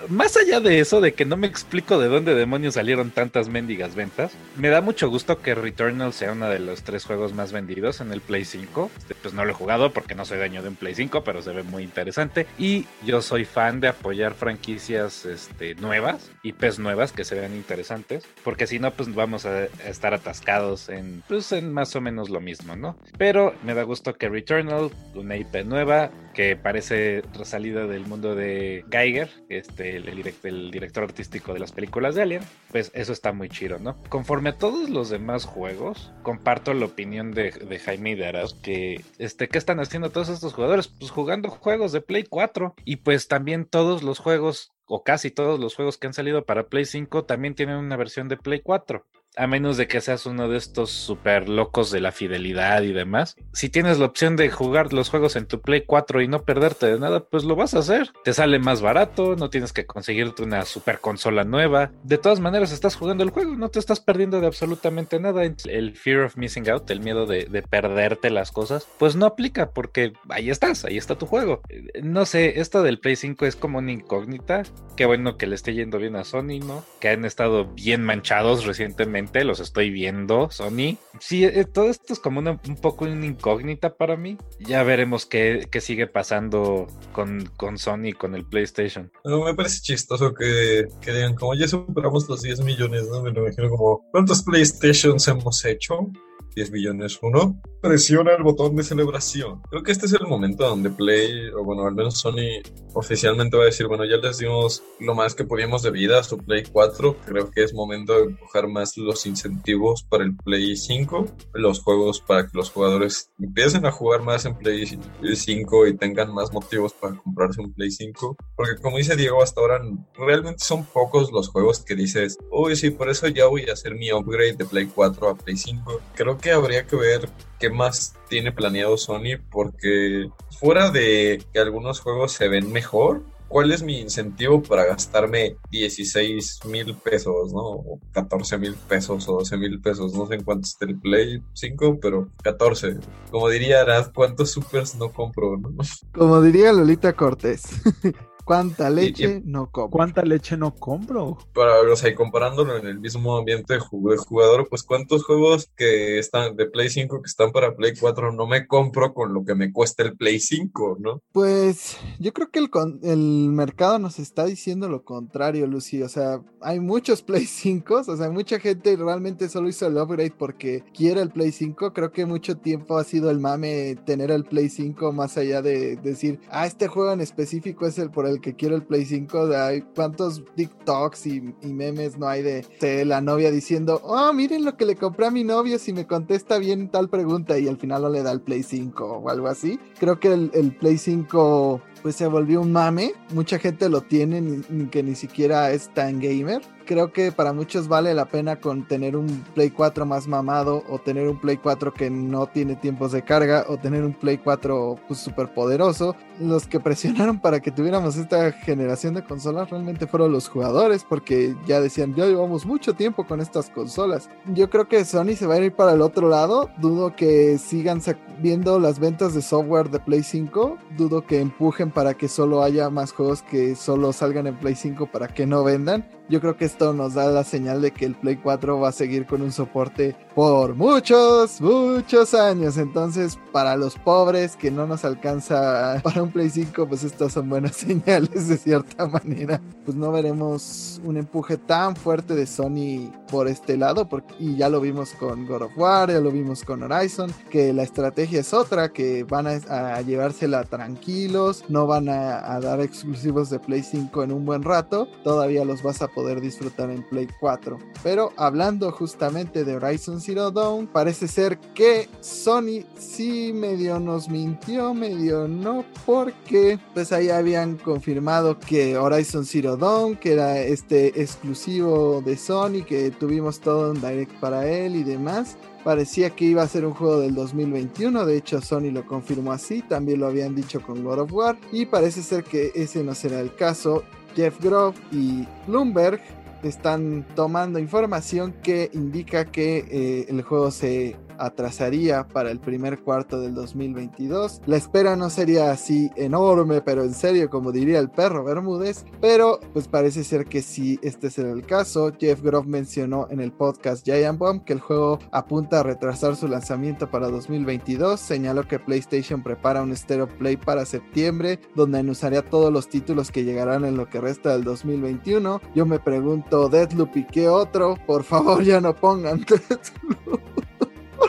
más allá de eso, de que no me explico de dónde demonios salieron tantas mendigas ventas, me da mucho gusto que Returnal sea uno de los tres juegos más vendidos en el Play 5. Este, pues no lo he jugado porque no soy dueño de un Play 5, pero se ve muy interesante. Y yo soy fan de apoyar franquicias este, nuevas, IPs nuevas que se vean interesantes, porque si no, pues vamos a estar atascados en, pues, en más o menos lo mismo, ¿no? Pero me da gusto que Returnal, una IP nueva, que parece salida del mundo de Geiger, este el, director artístico de las películas de Alien, pues eso está muy chido, ¿no? Conforme a todos los demás juegos, comparto la opinión de, Jaime de que, este, ¿qué están haciendo todos estos jugadores? Pues jugando juegos de Play 4 y pues también todos los juegos o casi todos los juegos que han salido para Play 5 también tienen una versión de Play 4. A menos de que seas uno de estos super locos de la fidelidad y demás. Si tienes la opción de jugar los juegos en tu Play 4 y no perderte de nada, pues lo vas a hacer. Te sale más barato, no tienes que conseguirte una super consola nueva. De todas maneras, estás jugando el juego, no te estás perdiendo de absolutamente nada. El fear of missing out, el miedo de, de perderte las cosas, pues no aplica porque ahí estás, ahí está tu juego. No sé, esto del Play 5 es como una incógnita. Qué bueno que le esté yendo bien a Sony, ¿no? Que han estado bien manchados recientemente, los estoy viendo, Sony. Sí, eh, todo esto es como una, un poco una incógnita para mí. Ya veremos qué, qué sigue pasando con, con Sony, con el PlayStation. No, me parece chistoso que, que digan, como ya superamos los 10 millones, ¿no? Me imagino como, ¿cuántos PlayStations hemos hecho? 10 millones uno, presiona el botón de celebración. Creo que este es el momento donde Play, o bueno, al menos Sony oficialmente va a decir, bueno, ya les dimos lo más que podíamos de vida a su Play 4. Creo que es momento de empujar más los incentivos para el Play 5, los juegos para que los jugadores empiecen a jugar más en Play 5 y tengan más motivos para comprarse un Play 5. Porque como dice Diego, hasta ahora realmente son pocos los juegos que dices, uy, sí, por eso ya voy a hacer mi upgrade de Play 4 a Play 5. Creo que habría que ver qué más tiene planeado Sony porque fuera de que algunos juegos se ven mejor, ¿cuál es mi incentivo para gastarme 16 mil pesos, ¿no? O 14 mil pesos o 12 mil pesos, no sé en cuánto está el Play 5, pero 14. Como diría Arad, ¿cuántos supers no compro, no? Como diría Lolita Cortés. ¿Cuánta leche no compro? ¿Cuánta leche no compro? Para, o sea, y comparándolo en el mismo ambiente de jugador, pues cuántos juegos que están de Play 5 que están para Play 4 no me compro con lo que me cuesta el Play 5, ¿no? Pues yo creo que el, el mercado nos está diciendo lo contrario, Lucy. O sea, hay muchos Play 5, o sea, mucha gente realmente solo hizo el upgrade porque quiere el Play 5. Creo que mucho tiempo ha sido el mame tener el Play 5 más allá de decir, ah, este juego en específico es el por el que quiero el Play 5, de hay cuántos TikToks y, memes no hay de, la novia diciendo, oh, miren lo que le compré a mi novio si me contesta bien tal pregunta y al final no le da el Play 5 o algo así. Creo que el, el Play 5 pues se volvió un mame. Mucha gente lo tiene que ni siquiera es tan gamer creo que para muchos vale la pena con tener un Play 4 más mamado o tener un Play 4 que no tiene tiempos de carga o tener un Play 4 pues súper poderoso. Los que presionaron para que tuviéramos esta generación de consolas realmente fueron los jugadores porque ya decían, ya llevamos mucho tiempo con estas consolas. Yo creo que Sony se va a ir para el otro lado. Dudo que sigan viendo las ventas de software de Play 5. Dudo que empujen para que solo haya más juegos que solo salgan en Play 5 para que no vendan yo creo que esto nos da la señal de que el Play 4 va a seguir con un soporte por muchos, muchos años. Entonces, para los pobres que no nos alcanza para un Play 5, pues estas son buenas señales de cierta manera. Pues no veremos un empuje tan fuerte de Sony por este lado, porque, y ya lo vimos con God of War, ya lo vimos con Horizon, que la estrategia es otra, que van a, llevársela tranquilos, no van a, a dar exclusivos de Play 5 en un buen rato, todavía los vas a poder disfrutar en Play 4. Pero hablando justamente de Horizon Zero Dawn, parece ser que Sony sí medio nos mintió, medio no, porque pues ahí habían confirmado que Horizon Zero Dawn, que era este exclusivo de Sony, que tuvimos todo un direct para él y demás. Parecía que iba a ser un juego del 2021, de hecho Sony lo confirmó así, también lo habían dicho con God of War y parece ser que ese no será el caso Jeff Grove y Bloomberg están tomando información que indica que eh, el juego se atrasaría para el primer cuarto del 2022. La espera no sería así enorme, pero en serio, como diría el perro Bermúdez, pero pues parece ser que sí, este será el caso. Jeff Grove mencionó en el podcast Giant Bomb que el juego apunta a retrasar su lanzamiento para 2022. Señaló que PlayStation prepara un Stereo Play para septiembre, donde anunciaría todos los títulos que llegarán en lo que resta del 2021. Yo me pregunto, Deadloop y qué otro, por favor ya no pongan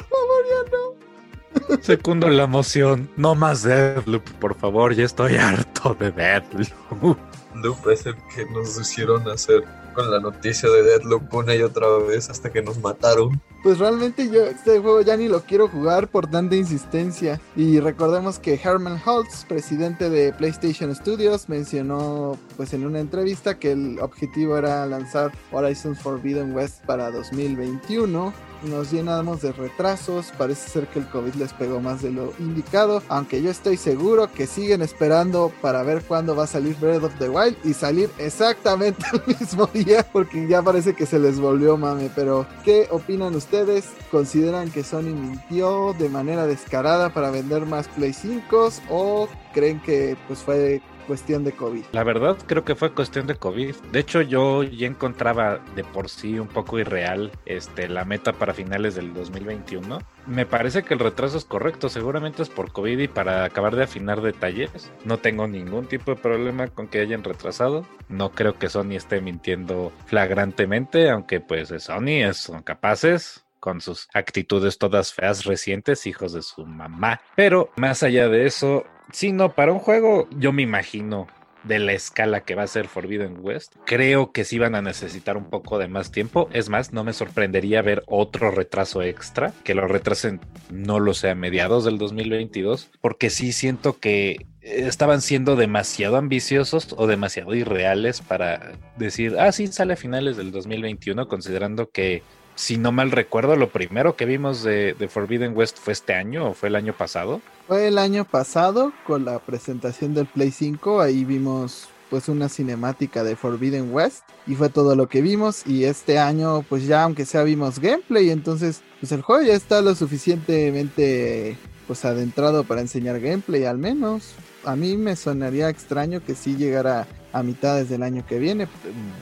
Deadloop. Segundo la emoción. No más Deadloop, por favor. Ya estoy harto de Deadloop. Loop es el que nos hicieron hacer con la noticia de Deadloop una y otra vez hasta que nos mataron. Pues realmente yo este juego ya ni lo quiero jugar por tanta insistencia. Y recordemos que Herman Holtz, presidente de PlayStation Studios, mencionó pues en una entrevista que el objetivo era lanzar Horizon Forbidden West para 2021 nos llenamos de retrasos, parece ser que el COVID les pegó más de lo indicado, aunque yo estoy seguro que siguen esperando para ver cuándo va a salir Breath of the Wild y salir exactamente el mismo día, porque ya parece que se les volvió mame, pero ¿qué opinan ustedes? ¿Consideran que Sony mintió de manera descarada para vender más Play 5 o creen que pues fue cuestión de COVID. La verdad creo que fue cuestión de COVID. De hecho yo ya encontraba de por sí un poco irreal este, la meta para finales del 2021. Me parece que el retraso es correcto, seguramente es por COVID y para acabar de afinar detalles. No tengo ningún tipo de problema con que hayan retrasado. No creo que Sony esté mintiendo flagrantemente, aunque pues Sony son capaces con sus actitudes todas feas recientes, hijos de su mamá. Pero más allá de eso, Sí, no, para un juego yo me imagino de la escala que va a ser Forbidden West. Creo que sí van a necesitar un poco de más tiempo. Es más, no me sorprendería ver otro retraso extra, que lo retrasen, no lo sé, a mediados del 2022, porque sí siento que estaban siendo demasiado ambiciosos o demasiado irreales para decir, ah, sí, sale a finales del 2021, considerando que si no mal recuerdo, lo primero que vimos de, Forbidden West fue este año o fue el año pasado. Fue el año pasado con la presentación del Play 5, ahí vimos pues una cinemática de Forbidden West y fue todo lo que vimos y este año pues ya aunque sea vimos gameplay, entonces pues el juego ya está lo suficientemente pues adentrado para enseñar gameplay al menos. A mí me sonaría extraño que sí llegara a mitades del año que viene.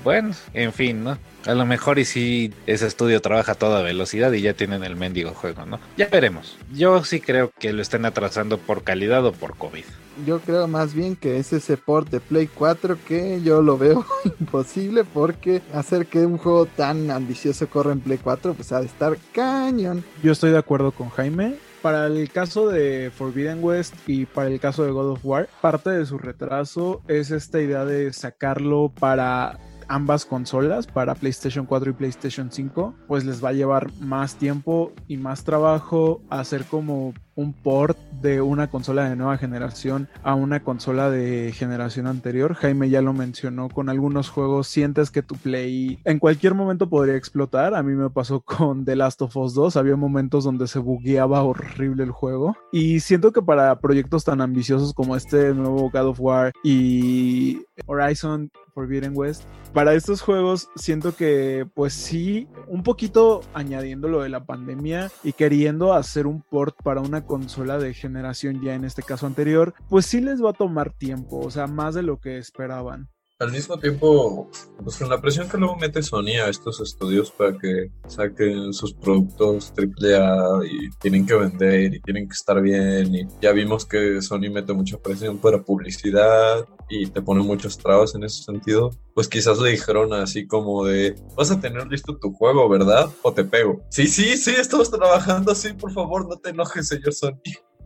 Bueno, en fin, ¿no? A lo mejor y si ese estudio trabaja a toda velocidad y ya tienen el mendigo juego, ¿no? Ya veremos. Yo sí creo que lo estén atrasando por calidad o por COVID. Yo creo más bien que es ese port de Play 4 que yo lo veo imposible porque hacer que un juego tan ambicioso corra en Play 4 pues ha de estar cañón. Yo estoy de acuerdo con Jaime para el caso de Forbidden West y para el caso de God of War, parte de su retraso es esta idea de sacarlo para ambas consolas, para PlayStation 4 y PlayStation 5, pues les va a llevar más tiempo y más trabajo hacer como un port de una consola de nueva generación a una consola de generación anterior. Jaime ya lo mencionó con algunos juegos, sientes que tu play en cualquier momento podría explotar. A mí me pasó con The Last of Us 2, había momentos donde se bugueaba horrible el juego. Y siento que para proyectos tan ambiciosos como este nuevo God of War y Horizon Forbidden West, para estos juegos siento que pues sí, un poquito añadiendo lo de la pandemia y queriendo hacer un port para una consola de generación ya en este caso anterior, pues sí les va a tomar tiempo, o sea, más de lo que esperaban. Al mismo tiempo, pues con la presión que luego mete Sony a estos estudios para que saquen sus productos AAA y tienen que vender y tienen que estar bien y ya vimos que Sony mete mucha presión para publicidad y te pone muchos trabas en ese sentido, pues quizás le dijeron así como de, vas a tener listo tu juego, ¿verdad? O te pego. Sí, sí, sí, estamos trabajando así, por favor, no te enojes, señor Sony.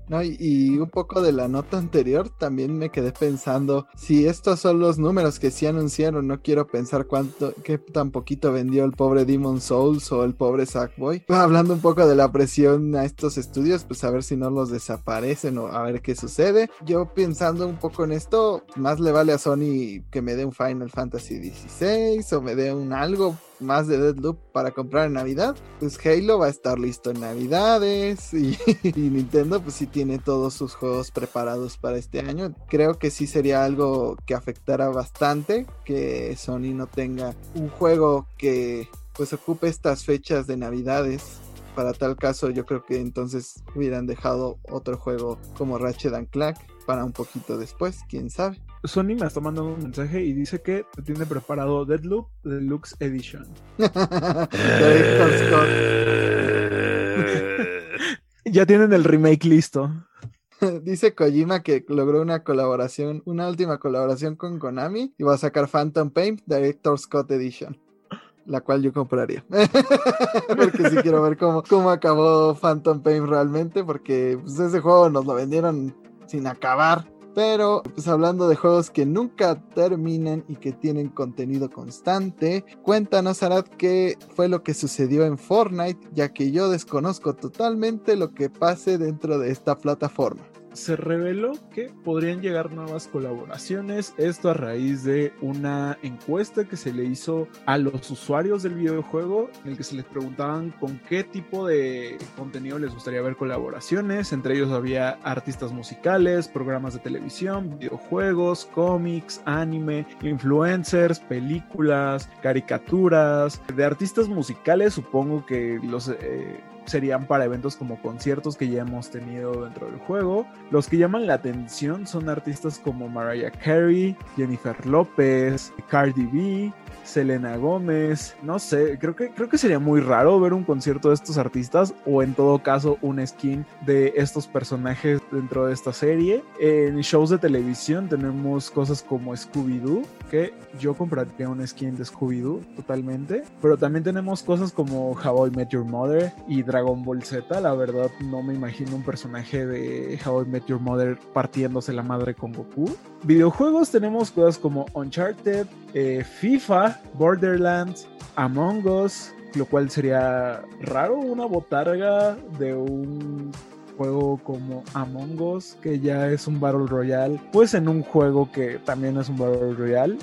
No, y, un poco de la nota anterior, también me quedé pensando, si estos son los números que sí anunciaron, no quiero pensar cuánto, qué tan poquito vendió el pobre Demon Souls o el pobre Sackboy. Hablando un poco de la presión a estos estudios, pues a ver si no los desaparecen o a ver qué sucede. Yo pensando un poco en esto, más le vale a Sony que me dé un Final Fantasy XVI o me dé un algo más de Deadloop para comprar en Navidad, pues Halo va a estar listo en Navidades y, Nintendo pues sí tiene todos sus juegos preparados para este año. Creo que sí sería algo que afectara bastante que Sony no tenga un juego que pues ocupe estas fechas de Navidades. Para tal caso yo creo que entonces hubieran dejado otro juego como Ratchet and Clank para un poquito después, quién sabe. Sony me está mandando un mensaje y dice que tiene preparado Deadloop Deluxe Edition. ya tienen el remake listo. Dice Kojima que logró una colaboración, una última colaboración con Konami y va a sacar Phantom Pain Director's Cut Edition. La cual yo compraría. porque si quiero ver cómo, cómo acabó Phantom Pain realmente. Porque pues, ese juego nos lo vendieron sin acabar Pero, pues hablando de juegos que nunca terminan y que tienen contenido constante, cuéntanos, Arad, qué fue lo que sucedió en Fortnite, ya que yo desconozco totalmente lo que pase dentro de esta plataforma se reveló que podrían llegar nuevas colaboraciones. Esto a raíz de una encuesta que se le hizo a los usuarios del videojuego, en el que se les preguntaban con qué tipo de contenido les gustaría ver colaboraciones. Entre ellos había artistas musicales, programas de televisión, videojuegos, cómics, anime, influencers, películas, caricaturas. De artistas musicales, supongo que los. Eh, serían para eventos como conciertos que ya hemos tenido dentro del juego. Los que llaman la atención son artistas como Mariah Carey, Jennifer López, Cardi B, Selena Gómez, no sé, creo que, creo que sería muy raro ver un concierto de estos artistas o en todo caso un skin de estos personajes dentro de esta serie. En shows de televisión tenemos cosas como Scooby-Doo, que yo compraría un skin de Scooby-Doo totalmente, pero también tenemos cosas como How I Met Your Mother y Dragon Ball Z, la verdad no me imagino un personaje de How I Met Your Mother partiéndose la madre con Goku. Videojuegos tenemos cosas como Uncharted, eh, FIFA, Borderlands, Among Us, lo cual sería raro una botarga de un juego como Among Us, que ya es un Battle Royale, pues en un juego que también es un Battle Royale.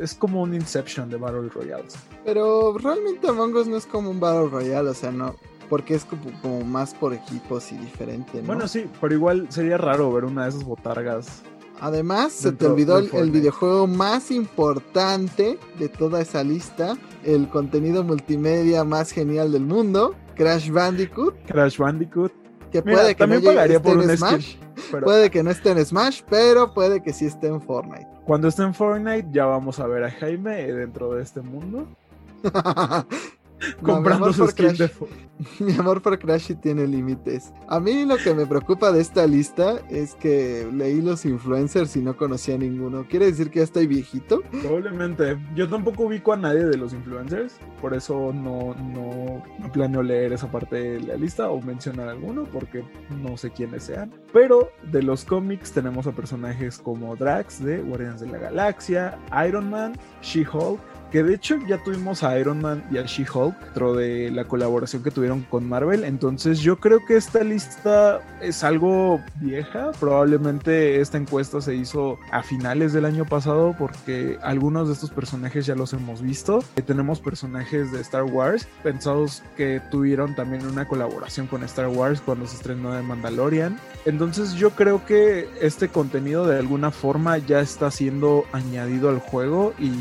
Es como un Inception de Battle Royales. Pero realmente Among Us no es como un Battle Royale, o sea, no, porque es como, más por equipos y diferente. Bueno, sí, pero igual sería raro ver una de esas botargas Además, se te olvidó el, videojuego más importante de toda esa lista, el contenido multimedia más genial del mundo, Crash Bandicoot. Crash Bandicoot. Que puede que no pagaría por en Smash. Puede que no esté en Smash, pero puede que sí esté en Fortnite. Cuando esté en Fortnite, ya vamos a ver a Jaime dentro de este mundo. comprando sus Crash, Mi amor por Crash tiene límites. A mí lo que me preocupa de esta lista es que leí los influencers y no conocía a ninguno. ¿Quiere decir que ya estoy viejito? Probablemente. Yo tampoco ubico a nadie de los influencers, por eso no, no, planeo leer esa parte de la lista o mencionar alguno, porque no sé quiénes sean. Pero de los cómics tenemos a personajes como Drax de Guardians de la Galaxia, Iron Man, She-Hulk, que de hecho ya tuvimos a Iron Man y a She-Hulk dentro de la colaboración que tuvieron con Marvel. Entonces yo creo que esta lista es algo vieja. Probablemente esta encuesta se hizo a finales del año pasado porque algunos de estos personajes ya los hemos visto. Eh, tenemos personajes de Star Wars pensados que tuvieron también una colaboración con Star Wars cuando se estrenó de Mandalorian. Entonces yo creo que este contenido de alguna forma ya está siendo añadido al juego y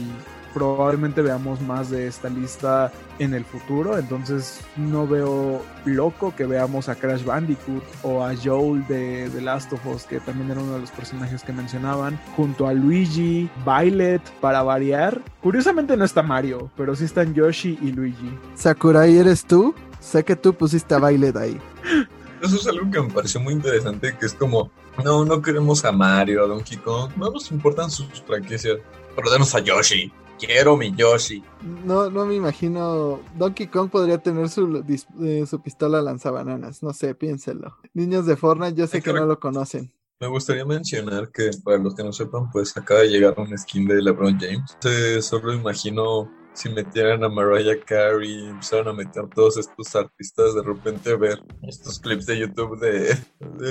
probablemente veamos más de esta lista en el futuro. Entonces no veo loco que veamos a Crash Bandicoot o a Joel de The Last of Us, que también era uno de los personajes que mencionaban, junto a Luigi, Violet, para variar. Curiosamente no está Mario, pero sí están Yoshi y Luigi. Sakurai, ¿eres tú? Sé que tú pusiste a Violet ahí. Eso es algo que me pareció muy interesante, que es como, no, no queremos a Mario, a Donkey Kong, no nos importan sus franquicias, pero denos a Yoshi. Quiero mi Yoshi. No, no me imagino. Donkey Kong podría tener su, eh, su pistola lanzabananas. No sé, piénselo. Niños de Fortnite, yo sé que, no lo conocen. Me gustaría mencionar que, para los que no sepan, pues acaba de llegar un skin de LeBron James. solo imagino si metieran a Mariah Carey, empezaron a meter todos estos artistas, de repente ver estos clips de YouTube de,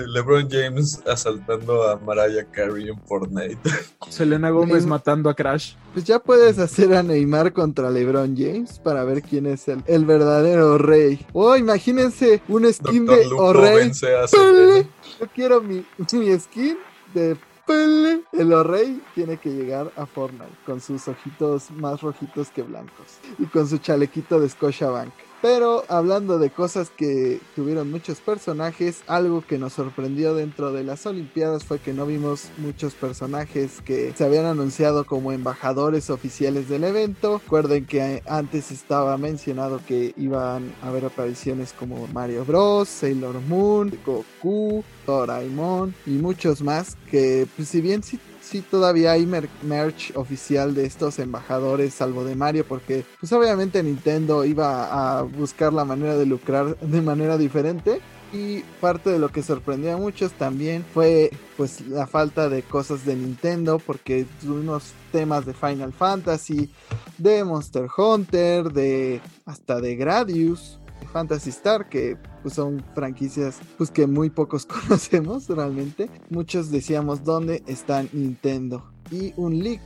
LeBron James asaltando a Mariah Carey en Fortnite. Selena Gómez matando a Crash. Pues ya puedes hacer a Neymar contra LeBron James para ver quién es el, el verdadero rey. Oh, imagínense un skin de O rey. Yo quiero mi, mi skin de el O'Rey tiene que llegar a Fortnite con sus ojitos más rojitos que blancos y con su chalequito de Scotiabank. Pero hablando de cosas que tuvieron muchos personajes, algo que nos sorprendió dentro de las Olimpiadas fue que no vimos muchos personajes que se habían anunciado como embajadores oficiales del evento. Recuerden que antes estaba mencionado que iban a haber apariciones como Mario Bros, Sailor Moon, Goku, Doraemon y muchos más que pues, si bien sí sí todavía hay merch oficial de estos embajadores, salvo de Mario, porque pues obviamente Nintendo iba a buscar la manera de lucrar de manera diferente. Y parte de lo que sorprendió a muchos también fue pues la falta de cosas de Nintendo porque tuvimos temas de Final Fantasy, de Monster Hunter, de hasta de Gradius, Fantasy Star, que pues, son franquicias pues, que muy pocos conocemos realmente. Muchos decíamos dónde está Nintendo. Y un leak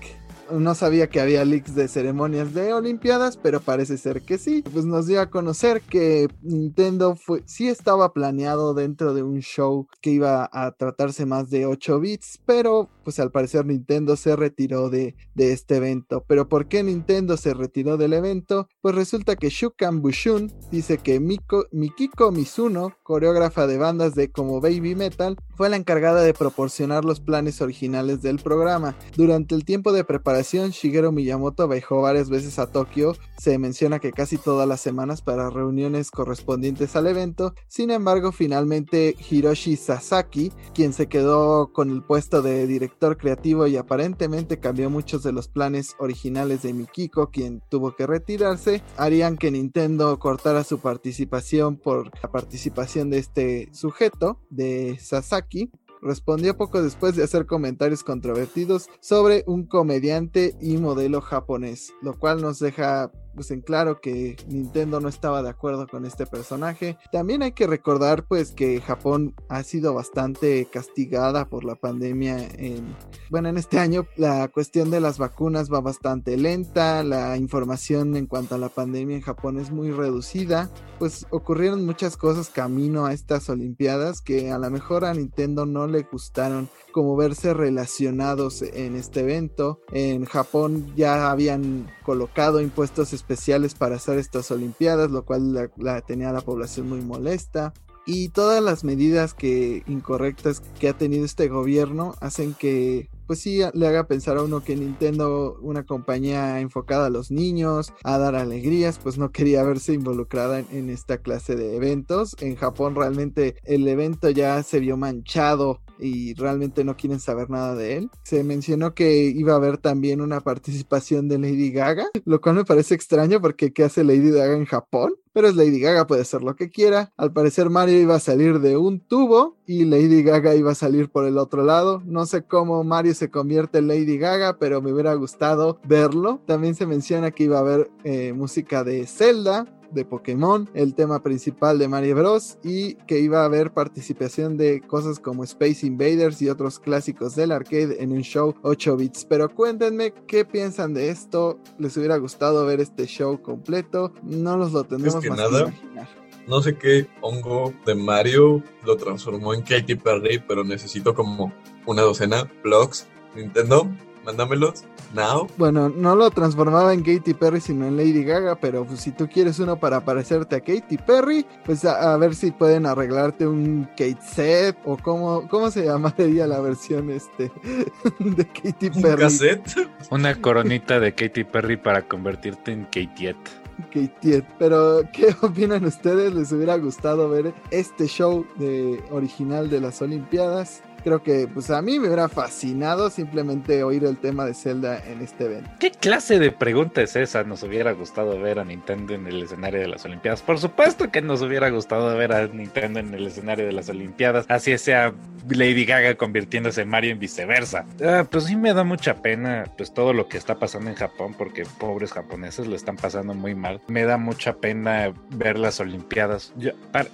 no sabía que había leaks de ceremonias de Olimpiadas, pero parece ser que sí. Pues nos dio a conocer que Nintendo fue, sí estaba planeado dentro de un show que iba a tratarse más de 8 bits, pero pues al parecer Nintendo se retiró de, de este evento. Pero ¿por qué Nintendo se retiró del evento? Pues resulta que Shukan Bushun dice que Miko, Mikiko Mizuno, coreógrafa de bandas de como Baby Metal, fue la encargada de proporcionar los planes originales del programa. Durante el tiempo de preparación Shigeru Miyamoto viajó varias veces a Tokio. Se menciona que casi todas las semanas para reuniones correspondientes al evento. Sin embargo, finalmente Hiroshi Sasaki, quien se quedó con el puesto de director creativo y aparentemente cambió muchos de los planes originales de Mikiko, quien tuvo que retirarse, harían que Nintendo cortara su participación por la participación de este sujeto, de Sasaki respondió poco después de hacer comentarios controvertidos sobre un comediante y modelo japonés, lo cual nos deja pues en claro que Nintendo no estaba de acuerdo con este personaje. También hay que recordar pues que Japón ha sido bastante castigada por la pandemia en bueno, en este año la cuestión de las vacunas va bastante lenta, la información en cuanto a la pandemia en Japón es muy reducida, pues ocurrieron muchas cosas camino a estas olimpiadas que a lo mejor a Nintendo no le gustaron como verse relacionados en este evento. En Japón ya habían colocado impuestos para hacer estas Olimpiadas, lo cual la, tenía la población muy molesta. Y todas las medidas que incorrectas que ha tenido este gobierno hacen que pues sí le haga pensar a uno que Nintendo, una compañía enfocada a los niños, a dar alegrías, pues no quería verse involucrada en, esta clase de eventos. En Japón realmente el evento ya se vio manchado y realmente no quieren saber nada de él. Se mencionó que iba a haber también una participación de Lady Gaga, lo cual me parece extraño porque ¿qué hace Lady Gaga en Japón? Pero es Lady Gaga, puede ser lo que quiera. Al parecer Mario iba a salir de un tubo y Lady Gaga iba a salir por el otro lado. No sé cómo Mario se convierte en Lady Gaga, pero me hubiera gustado verlo. También se menciona que iba a haber eh, música de Zelda, de Pokémon, el tema principal de Mario Bros. y que iba a haber participación de cosas como Space Invaders y otros clásicos del arcade en un show 8 bits. Pero cuéntenme qué piensan de esto. ¿Les hubiera gustado ver este show completo? No nos lo tendremos más que imaginar. No sé qué hongo de Mario lo transformó en Katy Perry, pero necesito como una docena blogs. Nintendo, mándamelos. Now. Bueno, no lo transformaba en Katy Perry, sino en Lady Gaga, pero pues, si tú quieres uno para parecerte a Katy Perry, pues a, ver si pueden arreglarte un Kate set o cómo, cómo se llamaría la versión este de Katy Perry. ¿Un cassette? Una coronita de Katy Perry para convertirte en Katiet. Katiet. Pero, ¿qué opinan ustedes? ¿Les hubiera gustado ver este show de original de las Olimpiadas? Creo que pues a mí me hubiera fascinado simplemente oír el tema de Zelda en este evento. ¿Qué clase de pregunta es esa? Nos hubiera gustado ver a Nintendo en el escenario de las Olimpiadas. Por supuesto que nos hubiera gustado ver a Nintendo en el escenario de las Olimpiadas. Así sea Lady Gaga convirtiéndose en Mario en viceversa. Ah, pues sí me da mucha pena pues todo lo que está pasando en Japón porque pobres japoneses lo están pasando muy mal. Me da mucha pena ver las Olimpiadas.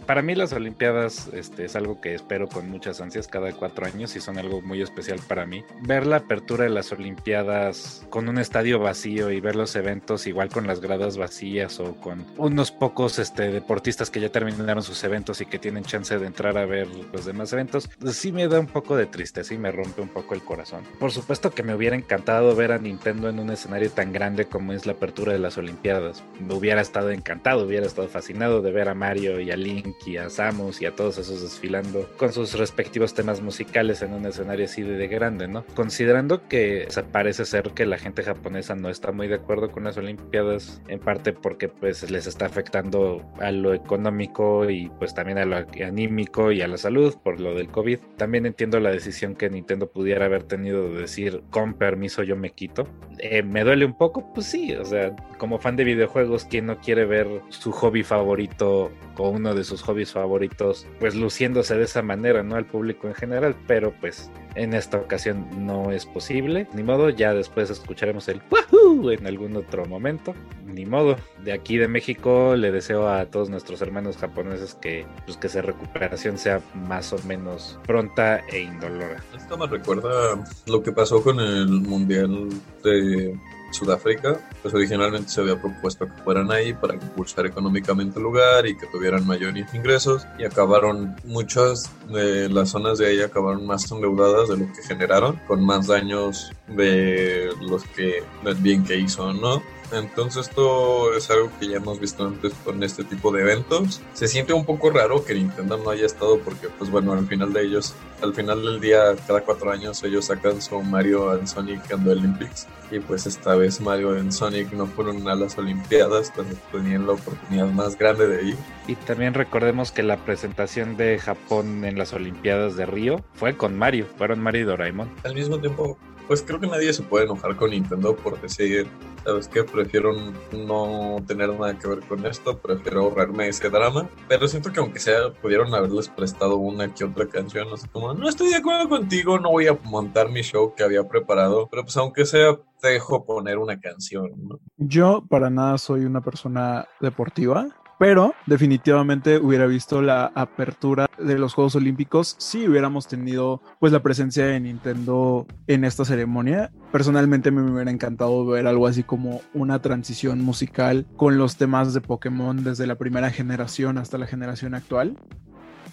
para, mí las Olimpiadas este, es algo que espero con muchas ansias cada cuatro años y son algo muy especial para mí. Ver la apertura de las Olimpiadas con un estadio vacío y ver los eventos igual con las gradas vacías o con unos pocos este, deportistas que ya terminaron sus eventos y que tienen chance de entrar a ver los demás eventos, pues sí me da un poco de tristeza y me rompe un poco el corazón. Por supuesto que me hubiera encantado ver a Nintendo en un escenario tan grande como es la apertura de las Olimpiadas. Me hubiera estado encantado, hubiera estado fascinado de ver a Mario y a Link y a Samus y a todos esos desfilando con sus respectivos temas musicales musicales en un escenario así de grande, ¿no? Considerando que parece ser que la gente japonesa no está muy de acuerdo con las Olimpiadas, en parte porque pues les está afectando a lo económico y pues también a lo anímico y a la salud por lo del COVID. También entiendo la decisión que Nintendo pudiera haber tenido de decir con permiso yo me quito. Eh, me duele un poco, pues sí, o sea, como fan de videojuegos, ¿quién no quiere ver su hobby favorito o uno de sus hobbies favoritos pues luciéndose de esa manera, ¿no? Al público en general, pero pues en esta ocasión no es posible. Ni modo, ya después escucharemos el Wahoo en algún otro momento. Ni modo. De aquí de México le deseo a todos nuestros hermanos japoneses que pues que recuperación sea más o menos pronta e indolora. Esto me recuerda lo que pasó con el Mundial de Sudáfrica, pues originalmente se había propuesto que fueran ahí para impulsar económicamente el lugar y que tuvieran mayores ingresos y acabaron muchas de las zonas de ahí acabaron más endeudadas de lo que generaron, con más daños de los que del bien que hizo, ¿no? Entonces esto es algo que ya hemos visto antes con este tipo de eventos. Se siente un poco raro que Nintendo no haya estado porque pues bueno, al final de ellos, al final del día, cada cuatro años ellos sacan su Mario and Sonic and the Olympics y pues esta vez Mario y Sonic no fueron a las Olimpiadas cuando tenían la oportunidad más grande de ir. Y también recordemos que la presentación de Japón en las Olimpiadas de Río fue con Mario, fueron Mario y Doraemon. Al mismo tiempo, pues creo que nadie se puede enojar con Nintendo por decir, ¿sabes qué? Prefiero no tener nada que ver con esto, prefiero ahorrarme ese drama. Pero siento que aunque sea, pudieron haberles prestado una que otra canción, así como, no estoy de acuerdo contigo, no voy a montar mi show que había preparado, pero pues aunque sea, te dejo poner una canción, ¿no? Yo para nada soy una persona deportiva, pero definitivamente hubiera visto la apertura de los Juegos Olímpicos si hubiéramos tenido pues la presencia de Nintendo en esta ceremonia. Personalmente me hubiera encantado ver algo así como una transición musical con los temas de Pokémon desde la primera generación hasta la generación actual.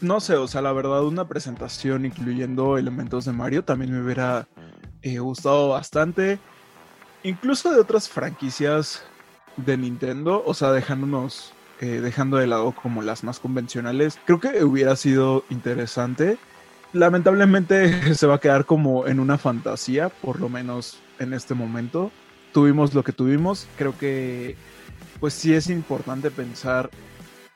No sé, o sea, la verdad una presentación incluyendo elementos de Mario también me hubiera eh, gustado bastante. Incluso de otras franquicias de Nintendo, o sea, dejándonos eh, dejando de lado como las más convencionales, creo que hubiera sido interesante. Lamentablemente se va a quedar como en una fantasía, por lo menos en este momento. Tuvimos lo que tuvimos, creo que pues sí es importante pensar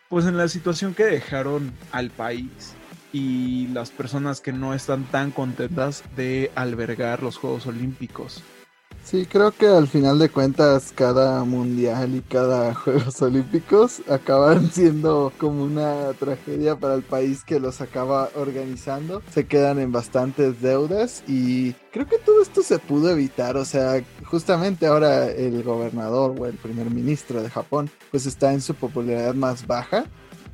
pues en la situación que dejaron al país y las personas que no están tan contentas de albergar los Juegos Olímpicos. Sí, creo que al final de cuentas cada mundial y cada Juegos Olímpicos acaban siendo como una tragedia para el país que los acaba organizando. Se quedan en bastantes deudas y creo que todo esto se pudo evitar. O sea, justamente ahora el gobernador o el primer ministro de Japón pues está en su popularidad más baja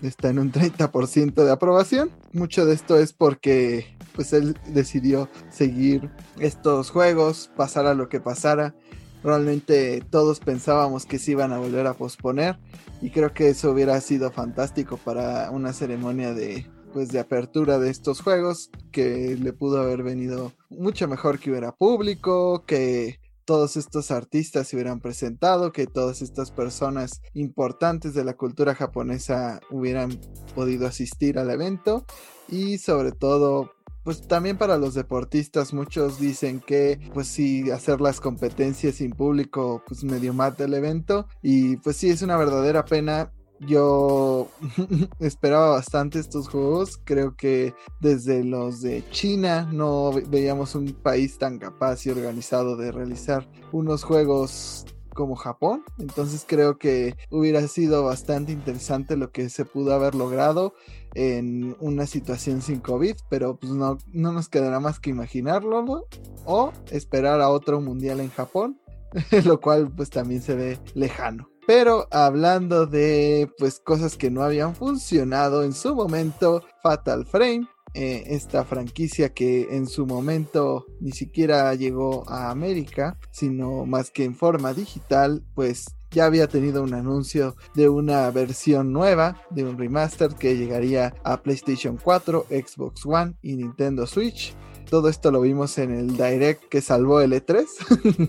está en un 30% de aprobación. Mucho de esto es porque pues él decidió seguir estos juegos, pasara lo que pasara. Realmente todos pensábamos que se iban a volver a posponer y creo que eso hubiera sido fantástico para una ceremonia de pues de apertura de estos juegos que le pudo haber venido mucho mejor que hubiera público, que todos estos artistas se hubieran presentado, que todas estas personas importantes de la cultura japonesa hubieran podido asistir al evento y sobre todo pues también para los deportistas muchos dicen que pues sí hacer las competencias sin público pues medio mata el evento y pues sí es una verdadera pena yo esperaba bastante estos juegos. Creo que desde los de China no veíamos un país tan capaz y organizado de realizar unos juegos como Japón. Entonces creo que hubiera sido bastante interesante lo que se pudo haber logrado en una situación sin COVID, pero pues no, no nos quedará más que imaginarlo o esperar a otro mundial en Japón, lo cual pues también se ve lejano. Pero hablando de pues cosas que no habían funcionado en su momento, Fatal Frame, eh, esta franquicia que en su momento ni siquiera llegó a América, sino más que en forma digital, pues ya había tenido un anuncio de una versión nueva, de un remaster que llegaría a PlayStation 4, Xbox One y Nintendo Switch. Todo esto lo vimos en el direct que salvó el E3.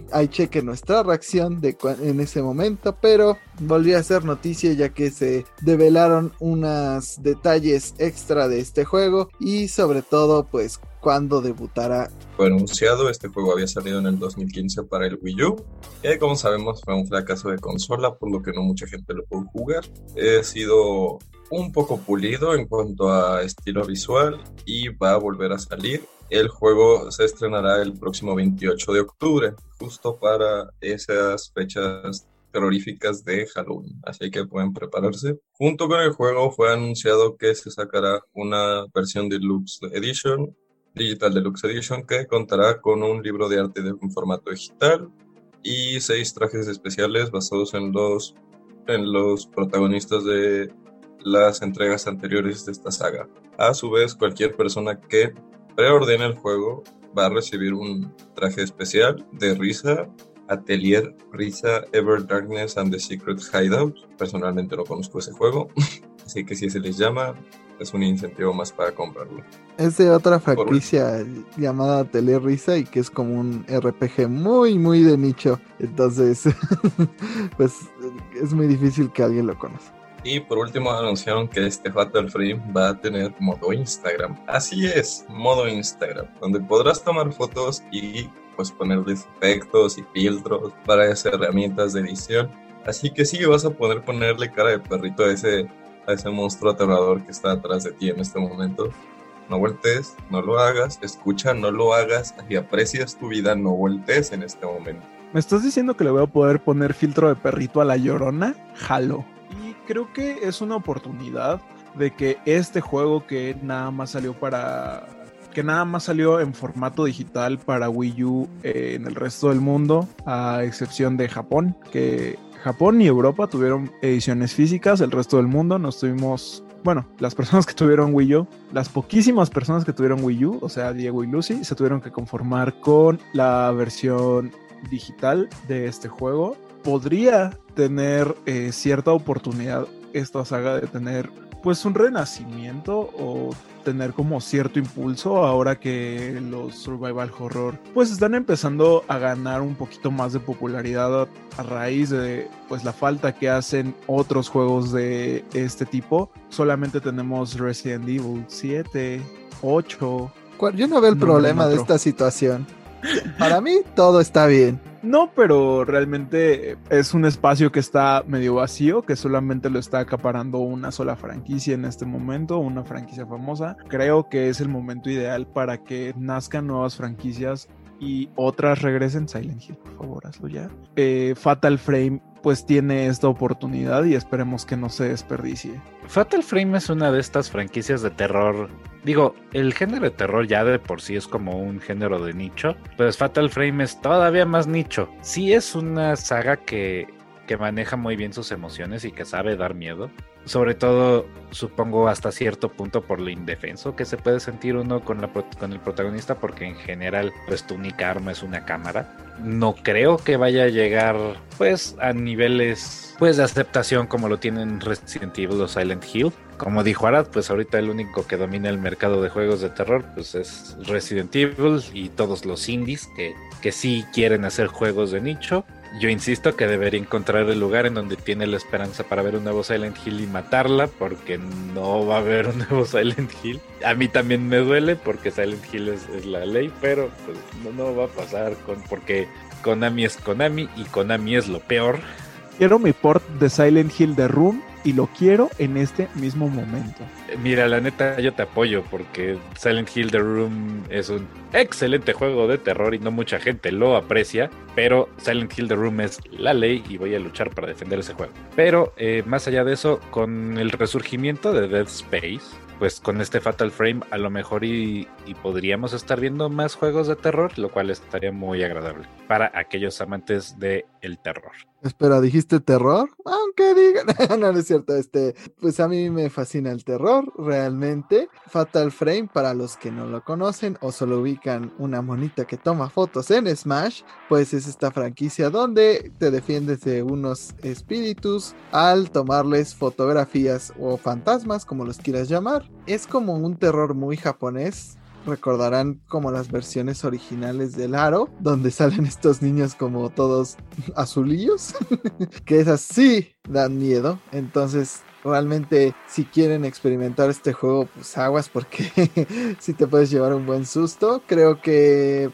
Ahí cheque nuestra reacción de en ese momento, pero volvió a ser noticia ya que se develaron unos detalles extra de este juego y sobre todo pues cuándo debutará. Fue anunciado, este juego había salido en el 2015 para el Wii U, como sabemos fue un fracaso de consola, por lo que no mucha gente lo pudo jugar. He sido un poco pulido en cuanto a estilo visual y va a volver a salir. El juego se estrenará el próximo 28 de octubre, justo para esas fechas terroríficas de Halloween, así que pueden prepararse. Junto con el juego fue anunciado que se sacará una versión Deluxe Edition, Digital Deluxe Edition, que contará con un libro de arte de un formato digital y seis trajes especiales basados en los, en los protagonistas de las entregas anteriores de esta saga. A su vez, cualquier persona que preordene el juego va a recibir un traje especial de risa Atelier Risa Ever Darkness and the Secret Hideout. Personalmente no conozco ese juego, así que si se les llama, es un incentivo más para comprarlo. Es de otra franquicia llamada Atelier Risa y que es como un RPG muy, muy de nicho. Entonces, pues es muy difícil que alguien lo conozca. Y por último anunciaron que este Fatal Frame va a tener modo Instagram. Así es, modo Instagram, donde podrás tomar fotos y pues ponerles efectos y filtros para hacer herramientas de edición. Así que sí, vas a poder ponerle cara de perrito a ese, a ese monstruo aterrador que está atrás de ti en este momento. No voltees, no lo hagas, escucha, no lo hagas y aprecias tu vida, no voltees en este momento. ¿Me estás diciendo que le voy a poder poner filtro de perrito a la llorona? Jalo. Creo que es una oportunidad de que este juego que nada más salió para que nada más salió en formato digital para Wii U eh, en el resto del mundo, a excepción de Japón, que Japón y Europa tuvieron ediciones físicas, el resto del mundo nos tuvimos, bueno, las personas que tuvieron Wii U, las poquísimas personas que tuvieron Wii U, o sea, Diego y Lucy, se tuvieron que conformar con la versión digital de este juego. Podría tener eh, cierta oportunidad esta saga de tener pues un renacimiento o tener como cierto impulso ahora que los survival horror pues están empezando a ganar un poquito más de popularidad a raíz de pues la falta que hacen otros juegos de este tipo. Solamente tenemos Resident Evil 7, 8. Yo no veo el problema de esta situación. Para mí todo está bien. No, pero realmente es un espacio que está medio vacío, que solamente lo está acaparando una sola franquicia en este momento, una franquicia famosa. Creo que es el momento ideal para que nazcan nuevas franquicias y otras regresen. Silent Hill, por favor, hazlo ya. Eh, Fatal Frame pues tiene esta oportunidad y esperemos que no se desperdicie. Fatal Frame es una de estas franquicias de terror. Digo, el género de terror ya de por sí es como un género de nicho, pues Fatal Frame es todavía más nicho. Sí es una saga que, que maneja muy bien sus emociones y que sabe dar miedo. Sobre todo, supongo, hasta cierto punto por lo indefenso que se puede sentir uno con, la, con el protagonista, porque en general, pues tu arma es una cámara. No creo que vaya a llegar, pues, a niveles, pues, de aceptación como lo tienen Resident Evil o Silent Hill. Como dijo Arad, pues ahorita el único que domina el mercado de juegos de terror, pues es Resident Evil y todos los indies que, que sí quieren hacer juegos de nicho yo insisto que debería encontrar el lugar en donde tiene la esperanza para ver un nuevo Silent Hill y matarla, porque no va a haber un nuevo Silent Hill. A mí también me duele porque Silent Hill es, la ley, pero pues, no, no, va a pasar con, porque Konami es Konami y Konami es lo peor. Quiero mi port de Silent Hill de Room y lo quiero en este mismo momento. Mira, la neta, yo te apoyo porque Silent Hill The Room es un excelente juego de terror y no mucha gente lo aprecia, pero Silent Hill The Room es la ley y voy a luchar para defender ese juego. Pero eh, más allá de eso, con el resurgimiento de Dead Space, pues con este Fatal Frame a lo mejor y, podríamos estar viendo más juegos de terror, lo cual estaría muy agradable para aquellos amantes del el terror. Espera, ¿dijiste terror? Aunque digan, no, no es cierto, este, pues a mí me fascina el terror, realmente. Fatal Frame, para los que no lo conocen o solo ubican una monita que toma fotos en Smash, pues es esta franquicia donde te defiendes de unos espíritus al tomarles fotografías o fantasmas, como los quieras llamar es como un terror muy japonés. Recordarán como las versiones originales del Aro, donde salen estos niños como todos azulillos, que es así, dan miedo. Entonces, realmente si quieren experimentar este juego, pues aguas porque si te puedes llevar un buen susto. Creo que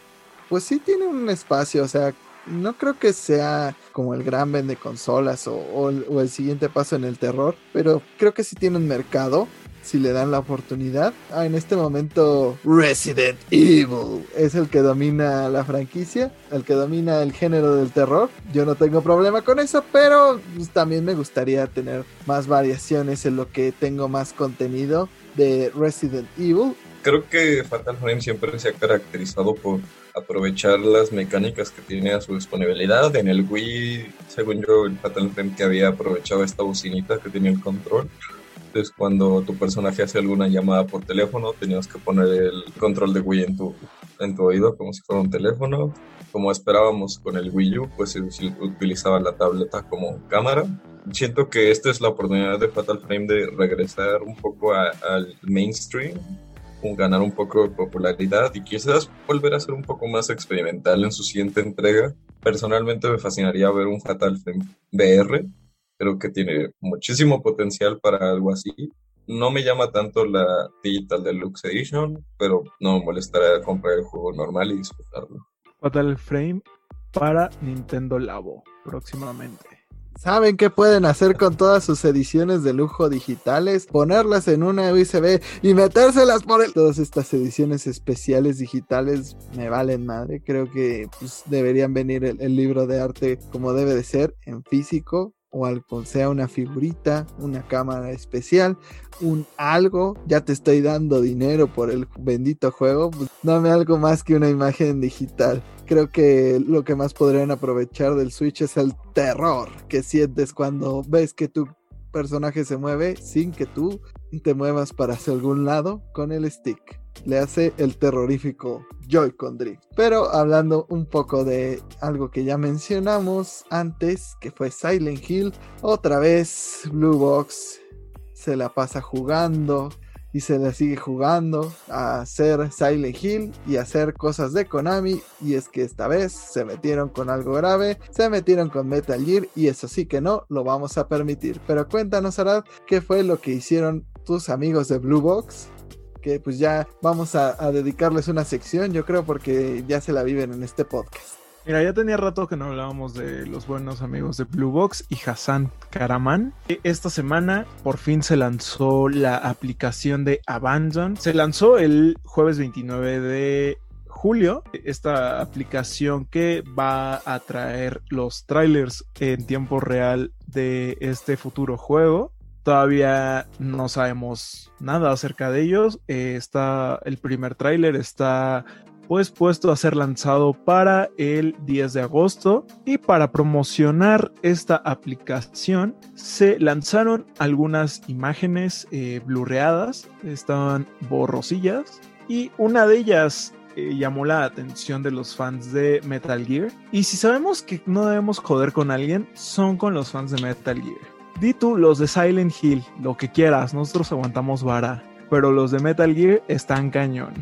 pues sí tiene un espacio, o sea, no creo que sea como el gran vende consolas o, o, el siguiente paso en el terror, pero creo que sí tiene un mercado si le dan la oportunidad. Ah, en este momento Resident Evil es el que domina la franquicia, el que domina el género del terror. Yo no tengo problema con eso, pero pues, también me gustaría tener más variaciones en lo que tengo más contenido de Resident Evil. Creo que Fatal Frame siempre se ha caracterizado por aprovechar las mecánicas que tiene a su disponibilidad. En el Wii, según yo, el Fatal Frame que había aprovechado esta bocinita que tenía el control cuando tu personaje hace alguna llamada por teléfono, tenías que poner el control de Wii en tu, en tu oído como si fuera un teléfono. Como esperábamos con el Wii U, pues utilizaba la tableta como cámara. Siento que esta es la oportunidad de Fatal Frame de regresar un poco al mainstream, ganar un poco de popularidad y quizás volver a ser un poco más experimental en su siguiente entrega. Personalmente me fascinaría ver un Fatal Frame VR Creo que tiene muchísimo potencial para algo así. No me llama tanto la Digital Deluxe Edition, pero no me molestará comprar el juego normal y disfrutarlo. Fatal Frame para Nintendo Labo próximamente. ¿Saben qué pueden hacer con todas sus ediciones de lujo digitales? Ponerlas en una USB y metérselas por el... Todas estas ediciones especiales digitales me valen madre. Creo que pues, deberían venir el libro de arte como debe de ser en físico o algo, sea una figurita, una cámara especial, un algo, ya te estoy dando dinero por el bendito juego, pues dame algo más que una imagen digital. Creo que lo que más podrían aprovechar del Switch es el terror que sientes cuando ves que tu personaje se mueve sin que tú te muevas para hacia algún lado con el stick le hace el terrorífico Joy-Con Drift. Pero hablando un poco de algo que ya mencionamos antes, que fue Silent Hill, otra vez Blue Box se la pasa jugando y se la sigue jugando a hacer Silent Hill y hacer cosas de Konami. Y es que esta vez se metieron con algo grave, se metieron con Metal Gear y eso sí que no lo vamos a permitir. Pero cuéntanos, Arad, qué fue lo que hicieron tus amigos de Blue Box que pues ya vamos a, dedicarles una sección, yo creo, porque ya se la viven en este podcast. Mira, ya tenía rato que no hablábamos de los buenos amigos de Blue Box y Hassan Karaman. Esta semana por fin se lanzó la aplicación de Abandon. Se lanzó el jueves 29 de julio esta aplicación que va a traer los trailers en tiempo real de este futuro juego. Todavía no sabemos nada acerca de ellos. Eh, está el primer tráiler está pues puesto a ser lanzado para el 10 de agosto y para promocionar esta aplicación se lanzaron algunas imágenes eh, blurreadas, estaban borrosillas y una de ellas eh, llamó la atención de los fans de Metal Gear y si sabemos que no debemos joder con alguien son con los fans de Metal Gear. Di tú los de Silent Hill, lo que quieras, nosotros aguantamos vara, pero los de Metal Gear están cañón.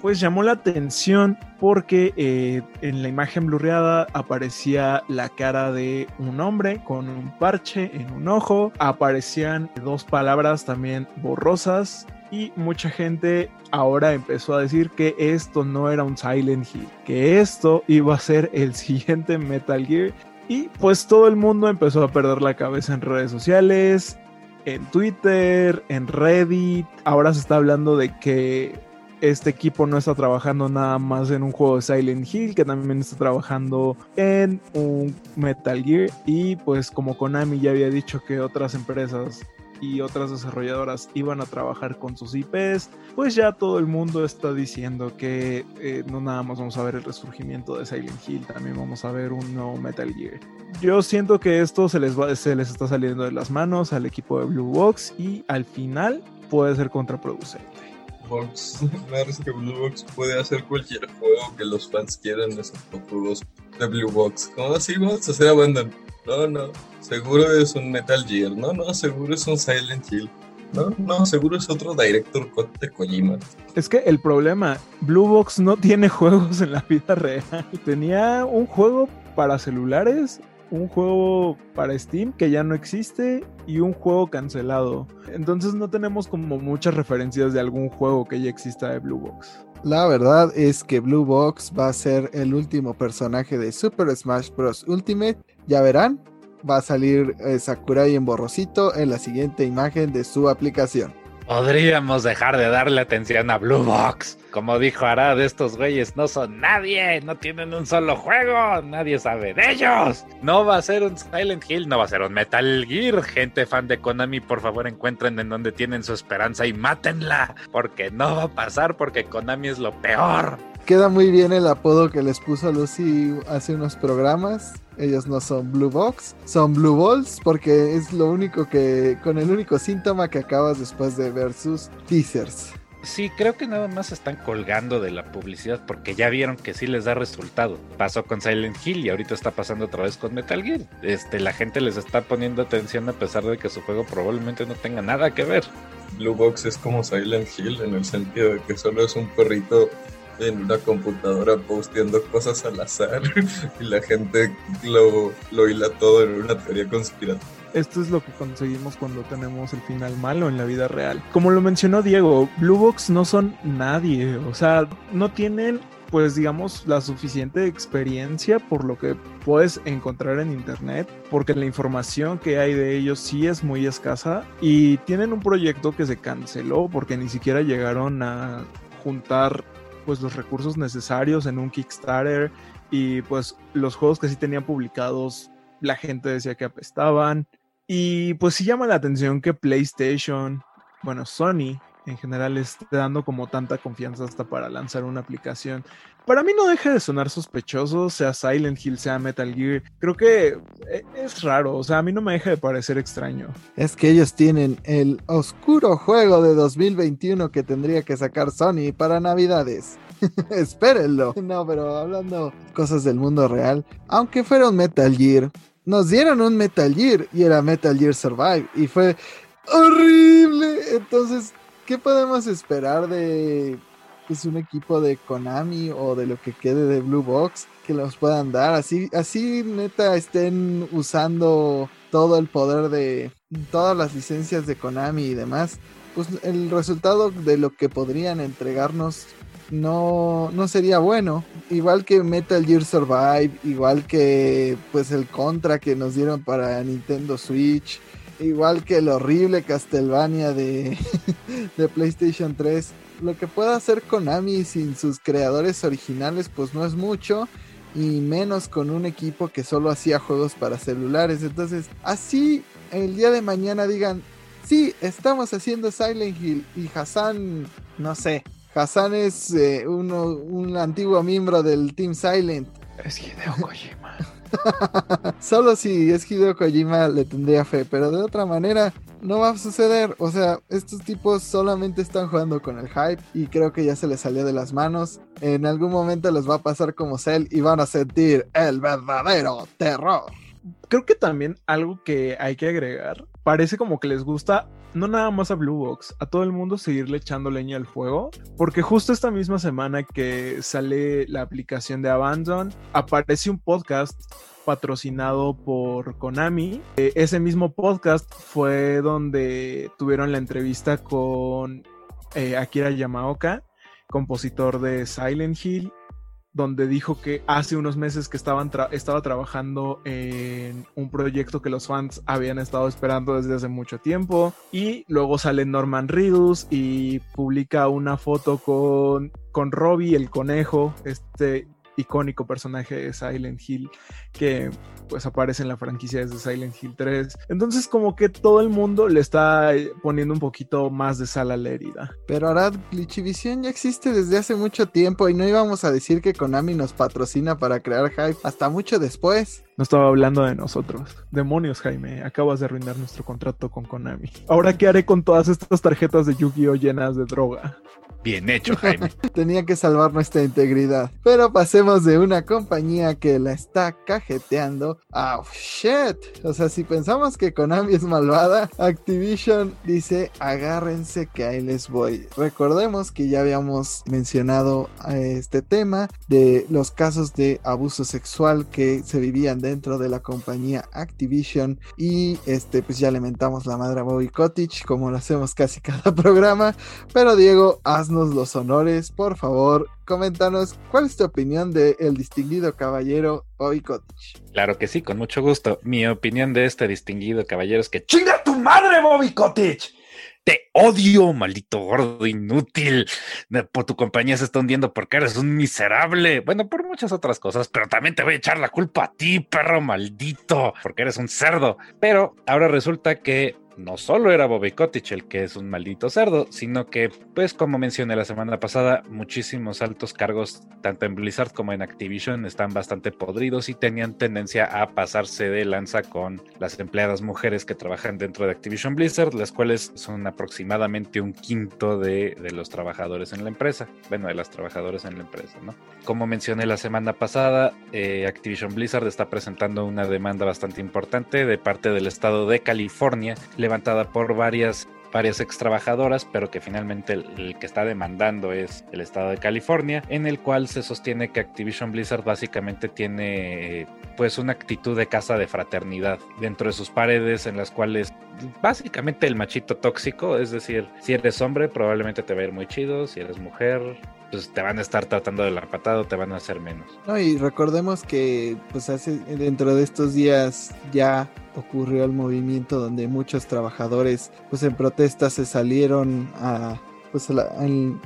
Pues llamó la atención porque eh, en la imagen blurreada aparecía la cara de un hombre con un parche en un ojo, aparecían dos palabras también borrosas y mucha gente ahora empezó a decir que esto no era un Silent Hill, que esto iba a ser el siguiente Metal Gear y pues todo el mundo empezó a perder la cabeza en redes sociales, en Twitter, en Reddit. Ahora se está hablando de que este equipo no está trabajando nada más en un juego de Silent Hill, que también está trabajando en un Metal Gear. Y pues como Konami ya había dicho que otras empresas y otras desarrolladoras iban a trabajar con sus IPs, pues ya todo el mundo está diciendo que eh, no nada más vamos a ver el resurgimiento de Silent Hill, también vamos a ver un nuevo Metal Gear. Yo siento que esto se les, va, se les está saliendo de las manos al equipo de Blue Box y al final puede ser contraproducente. Box, parece que Blue Box puede hacer cualquier juego que los fans quieran, excepto juegos de Blue Box. ¿Cómo así vamos a hacer Abandon? No, no, seguro es un Metal Gear. No, no, seguro es un Silent Hill. No, no, seguro es otro Director Cut de Kojima. Es que el problema, Blue Box no tiene juegos en la vida real. Tenía un juego para celulares un juego para Steam que ya no existe y un juego cancelado. Entonces no tenemos como muchas referencias de algún juego que ya exista de Blue Box. La verdad es que Blue Box va a ser el último personaje de Super Smash Bros. Ultimate. Ya verán, va a salir eh, Sakurai en borrosito en la siguiente imagen de su aplicación. Podríamos dejar de darle atención a Blue Box. Como dijo Arad, estos güeyes no son nadie, no tienen un solo juego, nadie sabe de ellos. No va a ser un Silent Hill, no va a ser un Metal Gear. Gente fan de Konami, por favor encuentren en donde tienen su esperanza y mátenla, porque no va a pasar, porque Konami es lo peor. Queda muy bien el apodo que les puso Lucy hace unos programas. Ellos no son Blue Box, son Blue Balls, porque es lo único que, con el único síntoma que acabas después de ver sus teasers. Sí, creo que nada más están colgando de la publicidad porque ya vieron que sí les da resultado. Pasó con Silent Hill y ahorita está pasando otra vez con Metal Gear. Este, la gente les está poniendo atención a pesar de que su juego probablemente no tenga nada que ver. Blue Box es como Silent Hill en el sentido de que solo es un perrito en una computadora posteando cosas al azar y la gente lo, lo hila todo en una teoría conspirativa. Esto es lo que conseguimos cuando tenemos el final malo en la vida real. Como lo mencionó Diego, Blue Box no son nadie, o sea, no tienen pues digamos la suficiente experiencia por lo que puedes encontrar en internet porque la información que hay de ellos sí es muy escasa y tienen un proyecto que se canceló porque ni siquiera llegaron a juntar pues los recursos necesarios en un Kickstarter y pues los juegos que sí tenían publicados la gente decía que apestaban y pues sí llama la atención que PlayStation, bueno Sony en general esté dando como tanta confianza hasta para lanzar una aplicación. Para mí no deja de sonar sospechoso, sea Silent Hill, sea Metal Gear. Creo que eh, es raro, o sea, a mí no me deja de parecer extraño. Es que ellos tienen el oscuro juego de 2021 que tendría que sacar Sony para Navidades. Espérenlo. No, pero hablando cosas del mundo real, aunque fuera un Metal Gear, nos dieron un Metal Gear y era Metal Gear Survive y fue horrible. Entonces, ¿qué podemos esperar de es un equipo de Konami o de lo que quede de Blue Box que los puedan dar. Así, así neta estén usando todo el poder de todas las licencias de Konami y demás. Pues el resultado de lo que podrían entregarnos no, no sería bueno. Igual que Metal Gear Survive, igual que pues el Contra que nos dieron para Nintendo Switch, igual que el horrible Castlevania de, de PlayStation 3 lo que pueda hacer Konami sin sus creadores originales, pues no es mucho. Y menos con un equipo que solo hacía juegos para celulares. Entonces, así el día de mañana digan, sí, estamos haciendo Silent Hill y Hassan, no sé, Hassan es eh, uno, un antiguo miembro del Team Silent. Es Hideo Kojima. Solo si es Hideo Kojima le tendría fe, pero de otra manera no va a suceder. O sea, estos tipos solamente están jugando con el hype y creo que ya se les salió de las manos. En algún momento les va a pasar como Cell y van a sentir el verdadero terror. Creo que también algo que hay que agregar, parece como que les gusta no nada más a Blue Box, a todo el mundo seguirle echando leña al fuego, porque justo esta misma semana que sale la aplicación de Abandon, aparece un podcast patrocinado por Konami. Eh, ese mismo podcast fue donde tuvieron la entrevista con eh, Akira Yamaoka, compositor de Silent Hill, donde dijo que hace unos meses que estaban estaba trabajando en un proyecto que los fans habían estado esperando desde hace mucho tiempo. Y luego sale Norman Reedus y publica una foto con, con Robbie, el conejo, este icónico personaje de Silent Hill que pues aparece en la franquicia desde Silent Hill 3. Entonces como que todo el mundo le está poniendo un poquito más de sal a la herida. Pero ahora Glitchivision ya existe desde hace mucho tiempo y no íbamos a decir que Konami nos patrocina para crear hype hasta mucho después. No estaba hablando de nosotros. Demonios, Jaime, acabas de arruinar nuestro contrato con Konami. Ahora, ¿qué haré con todas estas tarjetas de Yu-Gi-Oh llenas de droga? Bien hecho, Jaime. Tenía que salvar nuestra integridad. Pero pasemos de una compañía que la está cajeteando a shit. O sea, si pensamos que Konami es malvada, Activision dice agárrense que ahí les voy. Recordemos que ya habíamos mencionado este tema de los casos de abuso sexual que se vivían dentro de la compañía Activision y este pues ya lamentamos la madre a Bobby Cottage como lo hacemos casi cada programa. Pero Diego, haznos los honores, por favor, coméntanos cuál es tu opinión del el distinguido caballero Bobby. Claro que sí, con mucho gusto. Mi opinión de este distinguido caballero es que ¡Chinga tu madre, Bobby! Te odio, maldito gordo inútil. Por tu compañía se está hundiendo porque eres un miserable. Bueno, por muchas otras cosas, pero también te voy a echar la culpa a ti, perro maldito, porque eres un cerdo. Pero ahora resulta que no solo era Bobby Kotick el que es un maldito cerdo, sino que, pues como mencioné la semana pasada, muchísimos altos cargos, tanto en Blizzard como en Activision, están bastante podridos y tenían tendencia a pasarse de lanza con las empleadas mujeres que trabajan dentro de Activision Blizzard, las cuales son aproximadamente un quinto de, los trabajadores en la empresa, bueno, de las trabajadoras en la empresa, ¿no? Como mencioné la semana pasada, eh, Activision Blizzard está presentando una demanda bastante importante de parte del estado de California levantada por varias varias ex trabajadoras, pero que finalmente el, que está demandando es el estado de California, en el cual se sostiene que Activision Blizzard básicamente tiene pues una actitud de casa de fraternidad dentro de sus paredes en las cuales básicamente el machito tóxico, es decir, si eres hombre probablemente te va a ir muy chido, si eres mujer pues te van a estar tratando de la patada o te van a hacer menos. No, y recordemos que pues hace dentro de estos días ya ocurrió el movimiento donde muchos trabajadores pues en protesta se salieron a pues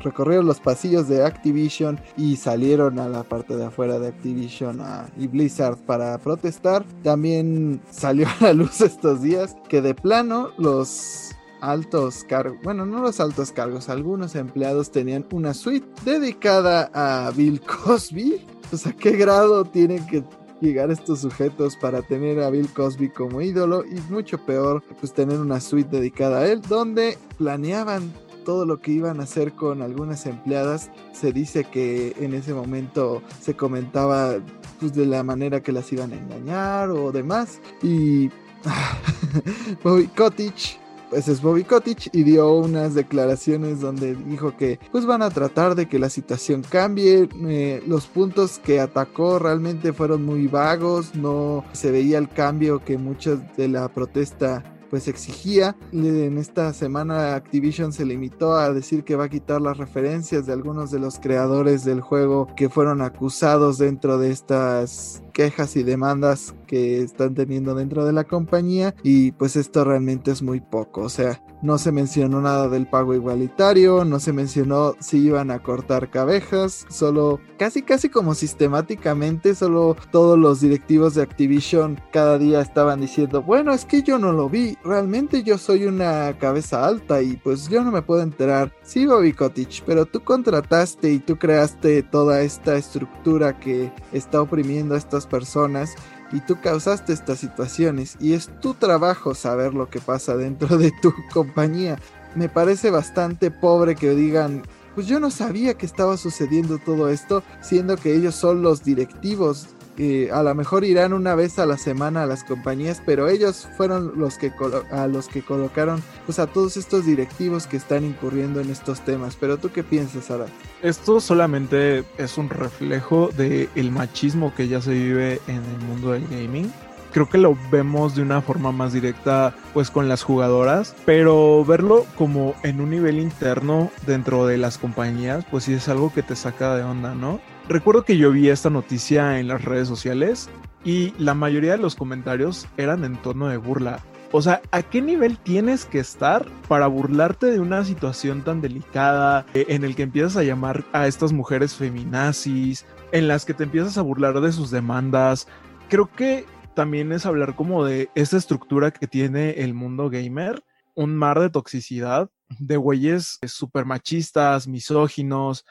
recorrieron los pasillos de Activision y salieron a la parte de afuera de Activision y Blizzard para protestar. También salió a la luz estos días que de plano los altos cargos, bueno, no los altos cargos, algunos empleados tenían una suite dedicada a Bill Cosby. Pues a qué grado tienen que llegar estos sujetos para tener a Bill Cosby como ídolo y mucho peor pues tener una suite dedicada a él donde planeaban todo lo que iban a hacer con algunas empleadas. Se dice que en ese momento se comentaba pues de la manera que las iban a engañar o demás y Bobby Cottage pues es Bobby Kotick y dio unas declaraciones donde dijo que pues van a tratar de que la situación cambie. Eh, los puntos que atacó realmente fueron muy vagos, no se veía el cambio que muchos de la protesta pues exigía. En esta semana Activision se limitó a decir que va a quitar las referencias de algunos de los creadores del juego que fueron acusados dentro de estas quejas y demandas que están teniendo dentro de la compañía y pues esto realmente es muy poco, o sea, no se mencionó nada del pago igualitario, no se mencionó si iban a cortar cabezas, solo casi casi como sistemáticamente, solo todos los directivos de Activision cada día estaban diciendo, bueno, es que yo no lo vi, realmente yo soy una cabeza alta y pues yo no me puedo enterar. Sí, Bobby Cottage, pero tú contrataste y tú creaste toda esta estructura que está oprimiendo a estas personas y tú causaste estas situaciones y es tu trabajo saber lo que pasa dentro de tu compañía. Me parece bastante pobre que digan, pues yo no sabía que estaba sucediendo todo esto, siendo que ellos son los directivos a lo mejor irán una vez a la semana a las compañías, pero ellos fueron los que a los que colocaron pues a todos estos directivos que están incurriendo en estos temas. Pero tú qué piensas, Ara? Esto solamente es un reflejo del el machismo que ya se vive en el mundo del gaming creo que lo vemos de una forma más directa pues con las jugadoras, pero verlo como en un nivel interno dentro de las compañías pues sí es algo que te saca de onda, ¿no? Recuerdo que yo vi esta noticia en las redes sociales y la mayoría de los comentarios eran en tono de burla. O sea, ¿a qué nivel tienes que estar para burlarte de una situación tan delicada eh, en el que empiezas a llamar a estas mujeres feminazis, en las que te empiezas a burlar de sus demandas? Creo que también es hablar como de esa estructura que tiene el mundo gamer, un mar de toxicidad, de güeyes súper machistas, misóginos,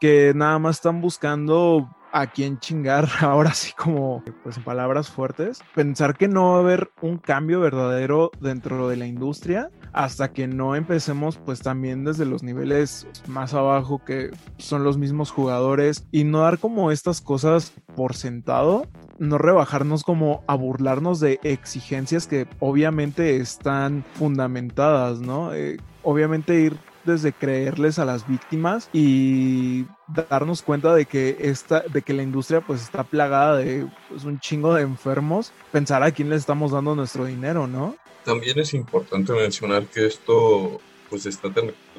que nada más están buscando a quién chingar, ahora sí como, pues palabras fuertes, pensar que no va a haber un cambio verdadero dentro de la industria hasta que no empecemos pues también desde los niveles más abajo que son los mismos jugadores y no dar como estas cosas por sentado, no rebajarnos como a burlarnos de exigencias que obviamente están fundamentadas, ¿no? Eh, obviamente ir desde creerles a las víctimas y darnos cuenta de que esta, de que la industria pues está plagada de pues, un chingo de enfermos, pensar a quién le estamos dando nuestro dinero, ¿no? También es importante mencionar que esto pues está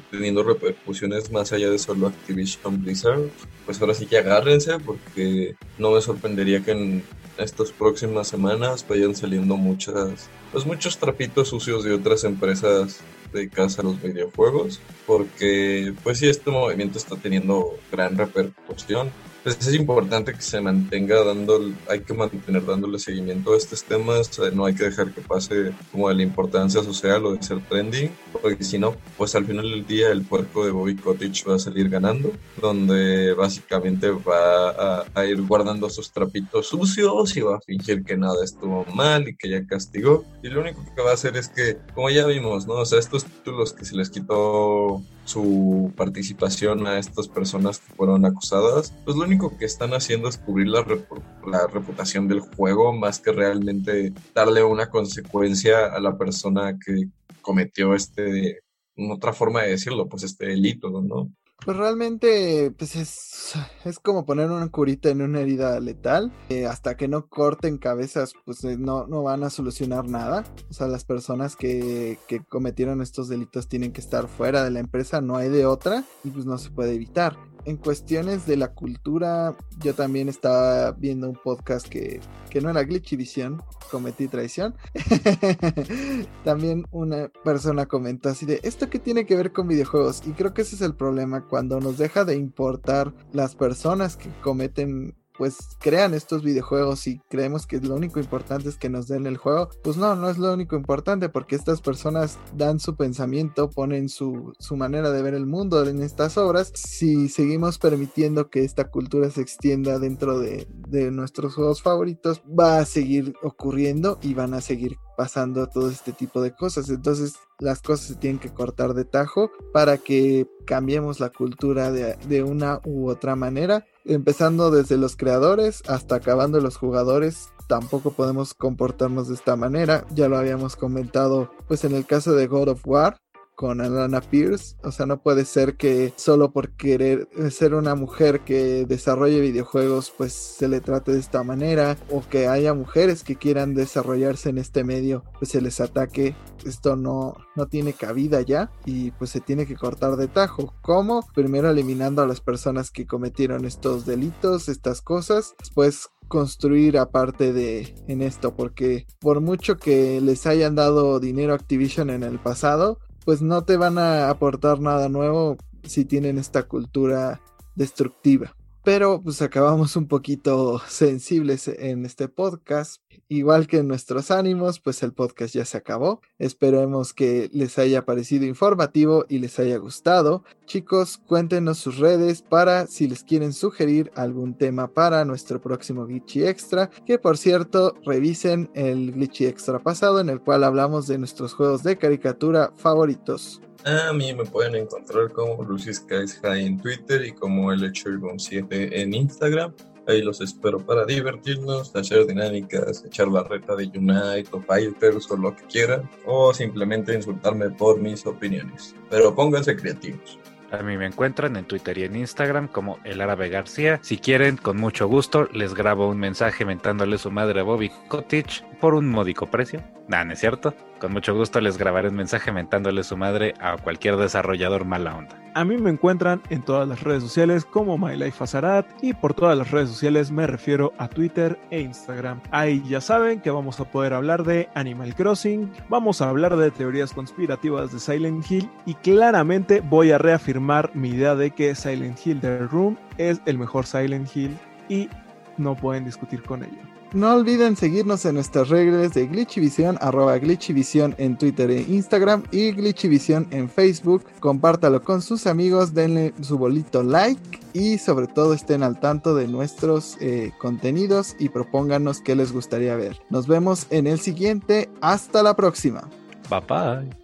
teniendo repercusiones más allá de solo Activision Blizzard. Pues ahora sí que agárrense porque no me sorprendería que en estas próximas semanas vayan saliendo muchas, pues muchos trapitos sucios de otras empresas dedicadas a los videojuegos, porque pues sí, este movimiento está teniendo gran repercusión pues es importante que se mantenga dando, hay que mantener dándole seguimiento a estos temas, no hay que dejar que pase como de la importancia social o de ser trending, porque si no, pues al final del día el puerco de Bobby Cottage va a salir ganando, donde básicamente va a, ir guardando sus trapitos sucios y va a fingir que nada estuvo mal y que ya castigó, y lo único que va a hacer es que, como ya vimos, ¿no? O sea, estos títulos que se les quitó su participación a estas personas que fueron acusadas, pues lo único que están haciendo es cubrir la, la reputación del juego más que realmente darle una consecuencia a la persona que cometió este, otra forma de decirlo, pues este delito, ¿no? Pues realmente, pues es, es como poner una curita en una herida letal. Eh, hasta que no corten cabezas, pues eh, no, no van a solucionar nada. O sea, las personas que, que cometieron estos delitos tienen que estar fuera de la empresa, no hay de otra, y pues no se puede evitar en cuestiones de la cultura, yo también estaba viendo un podcast que, que no era Glitchy Vision, cometí traición. también una persona comentó así de, ¿esto qué tiene que ver con videojuegos? Y creo que ese es el problema, cuando nos deja de importar las personas que cometen pues crean estos videojuegos y creemos que lo único importante es que nos den el juego, pues no, no es lo único importante porque estas personas dan su pensamiento, ponen su, su manera de ver el mundo en estas obras. Si seguimos permitiendo que esta cultura se extienda dentro de, de nuestros juegos favoritos, va a seguir ocurriendo y van a seguir pasando todo este tipo de cosas. Entonces las cosas se tienen que cortar de tajo para que cambiemos la cultura de, de, una u otra manera. Empezando desde los creadores hasta acabando los jugadores. Tampoco podemos comportarnos de esta manera. Ya lo habíamos comentado pues en el caso de God of War con Alana Pierce. O sea, no puede ser que solo por querer ser una mujer que desarrolle videojuegos, pues se le trate de esta manera. O que haya mujeres que quieran desarrollarse en este medio, pues se les ataque. Esto no, no tiene cabida ya y pues se tiene que cortar de tajo. ¿Cómo? Primero eliminando a las personas que cometieron estos delitos, estas cosas. Después construir aparte de en esto porque por mucho que les hayan dado dinero a Activision en el pasado pues no te van a aportar nada nuevo si tienen esta cultura destructiva. Pero pues acabamos un poquito sensibles en este podcast. Igual que en nuestros ánimos, pues el podcast ya se acabó. Esperemos que les haya parecido informativo y les haya gustado. Chicos, cuéntenos sus redes para si les quieren sugerir algún tema para nuestro próximo Glitchy Extra. Que por cierto, revisen el Glitchy Extra pasado en el cual hablamos de nuestros juegos de caricatura favoritos. A mí me pueden encontrar como Lucis High en Twitter y como el 7 en Instagram. Ahí los espero para divertirnos, hacer dinámicas, echar la reta de Unite o Fighters o lo que quieran, o simplemente insultarme por mis opiniones. Pero pónganse creativos. A mí me encuentran en Twitter y en Instagram como el árabe García. Si quieren, con mucho gusto, les grabo un mensaje mentándole su madre a Bobby Cottage por un módico precio. Nah, no es cierto. Con mucho gusto les grabaré un mensaje mentándole su madre a cualquier desarrollador mala onda. A mí me encuentran en todas las redes sociales como MyLifeAzarat y por todas las redes sociales me refiero a Twitter e Instagram. Ahí ya saben que vamos a poder hablar de Animal Crossing, vamos a hablar de teorías conspirativas de Silent Hill y claramente voy a reafirmar mi idea de que Silent Hill The Room es el mejor Silent Hill y no pueden discutir con ello. No olviden seguirnos en nuestras redes de Glitchivision, arroba Glitchivision en Twitter e Instagram y Glitchivision en Facebook. Compártalo con sus amigos, denle su bolito like y sobre todo estén al tanto de nuestros eh, contenidos y propónganos qué les gustaría ver. Nos vemos en el siguiente. Hasta la próxima. Bye bye.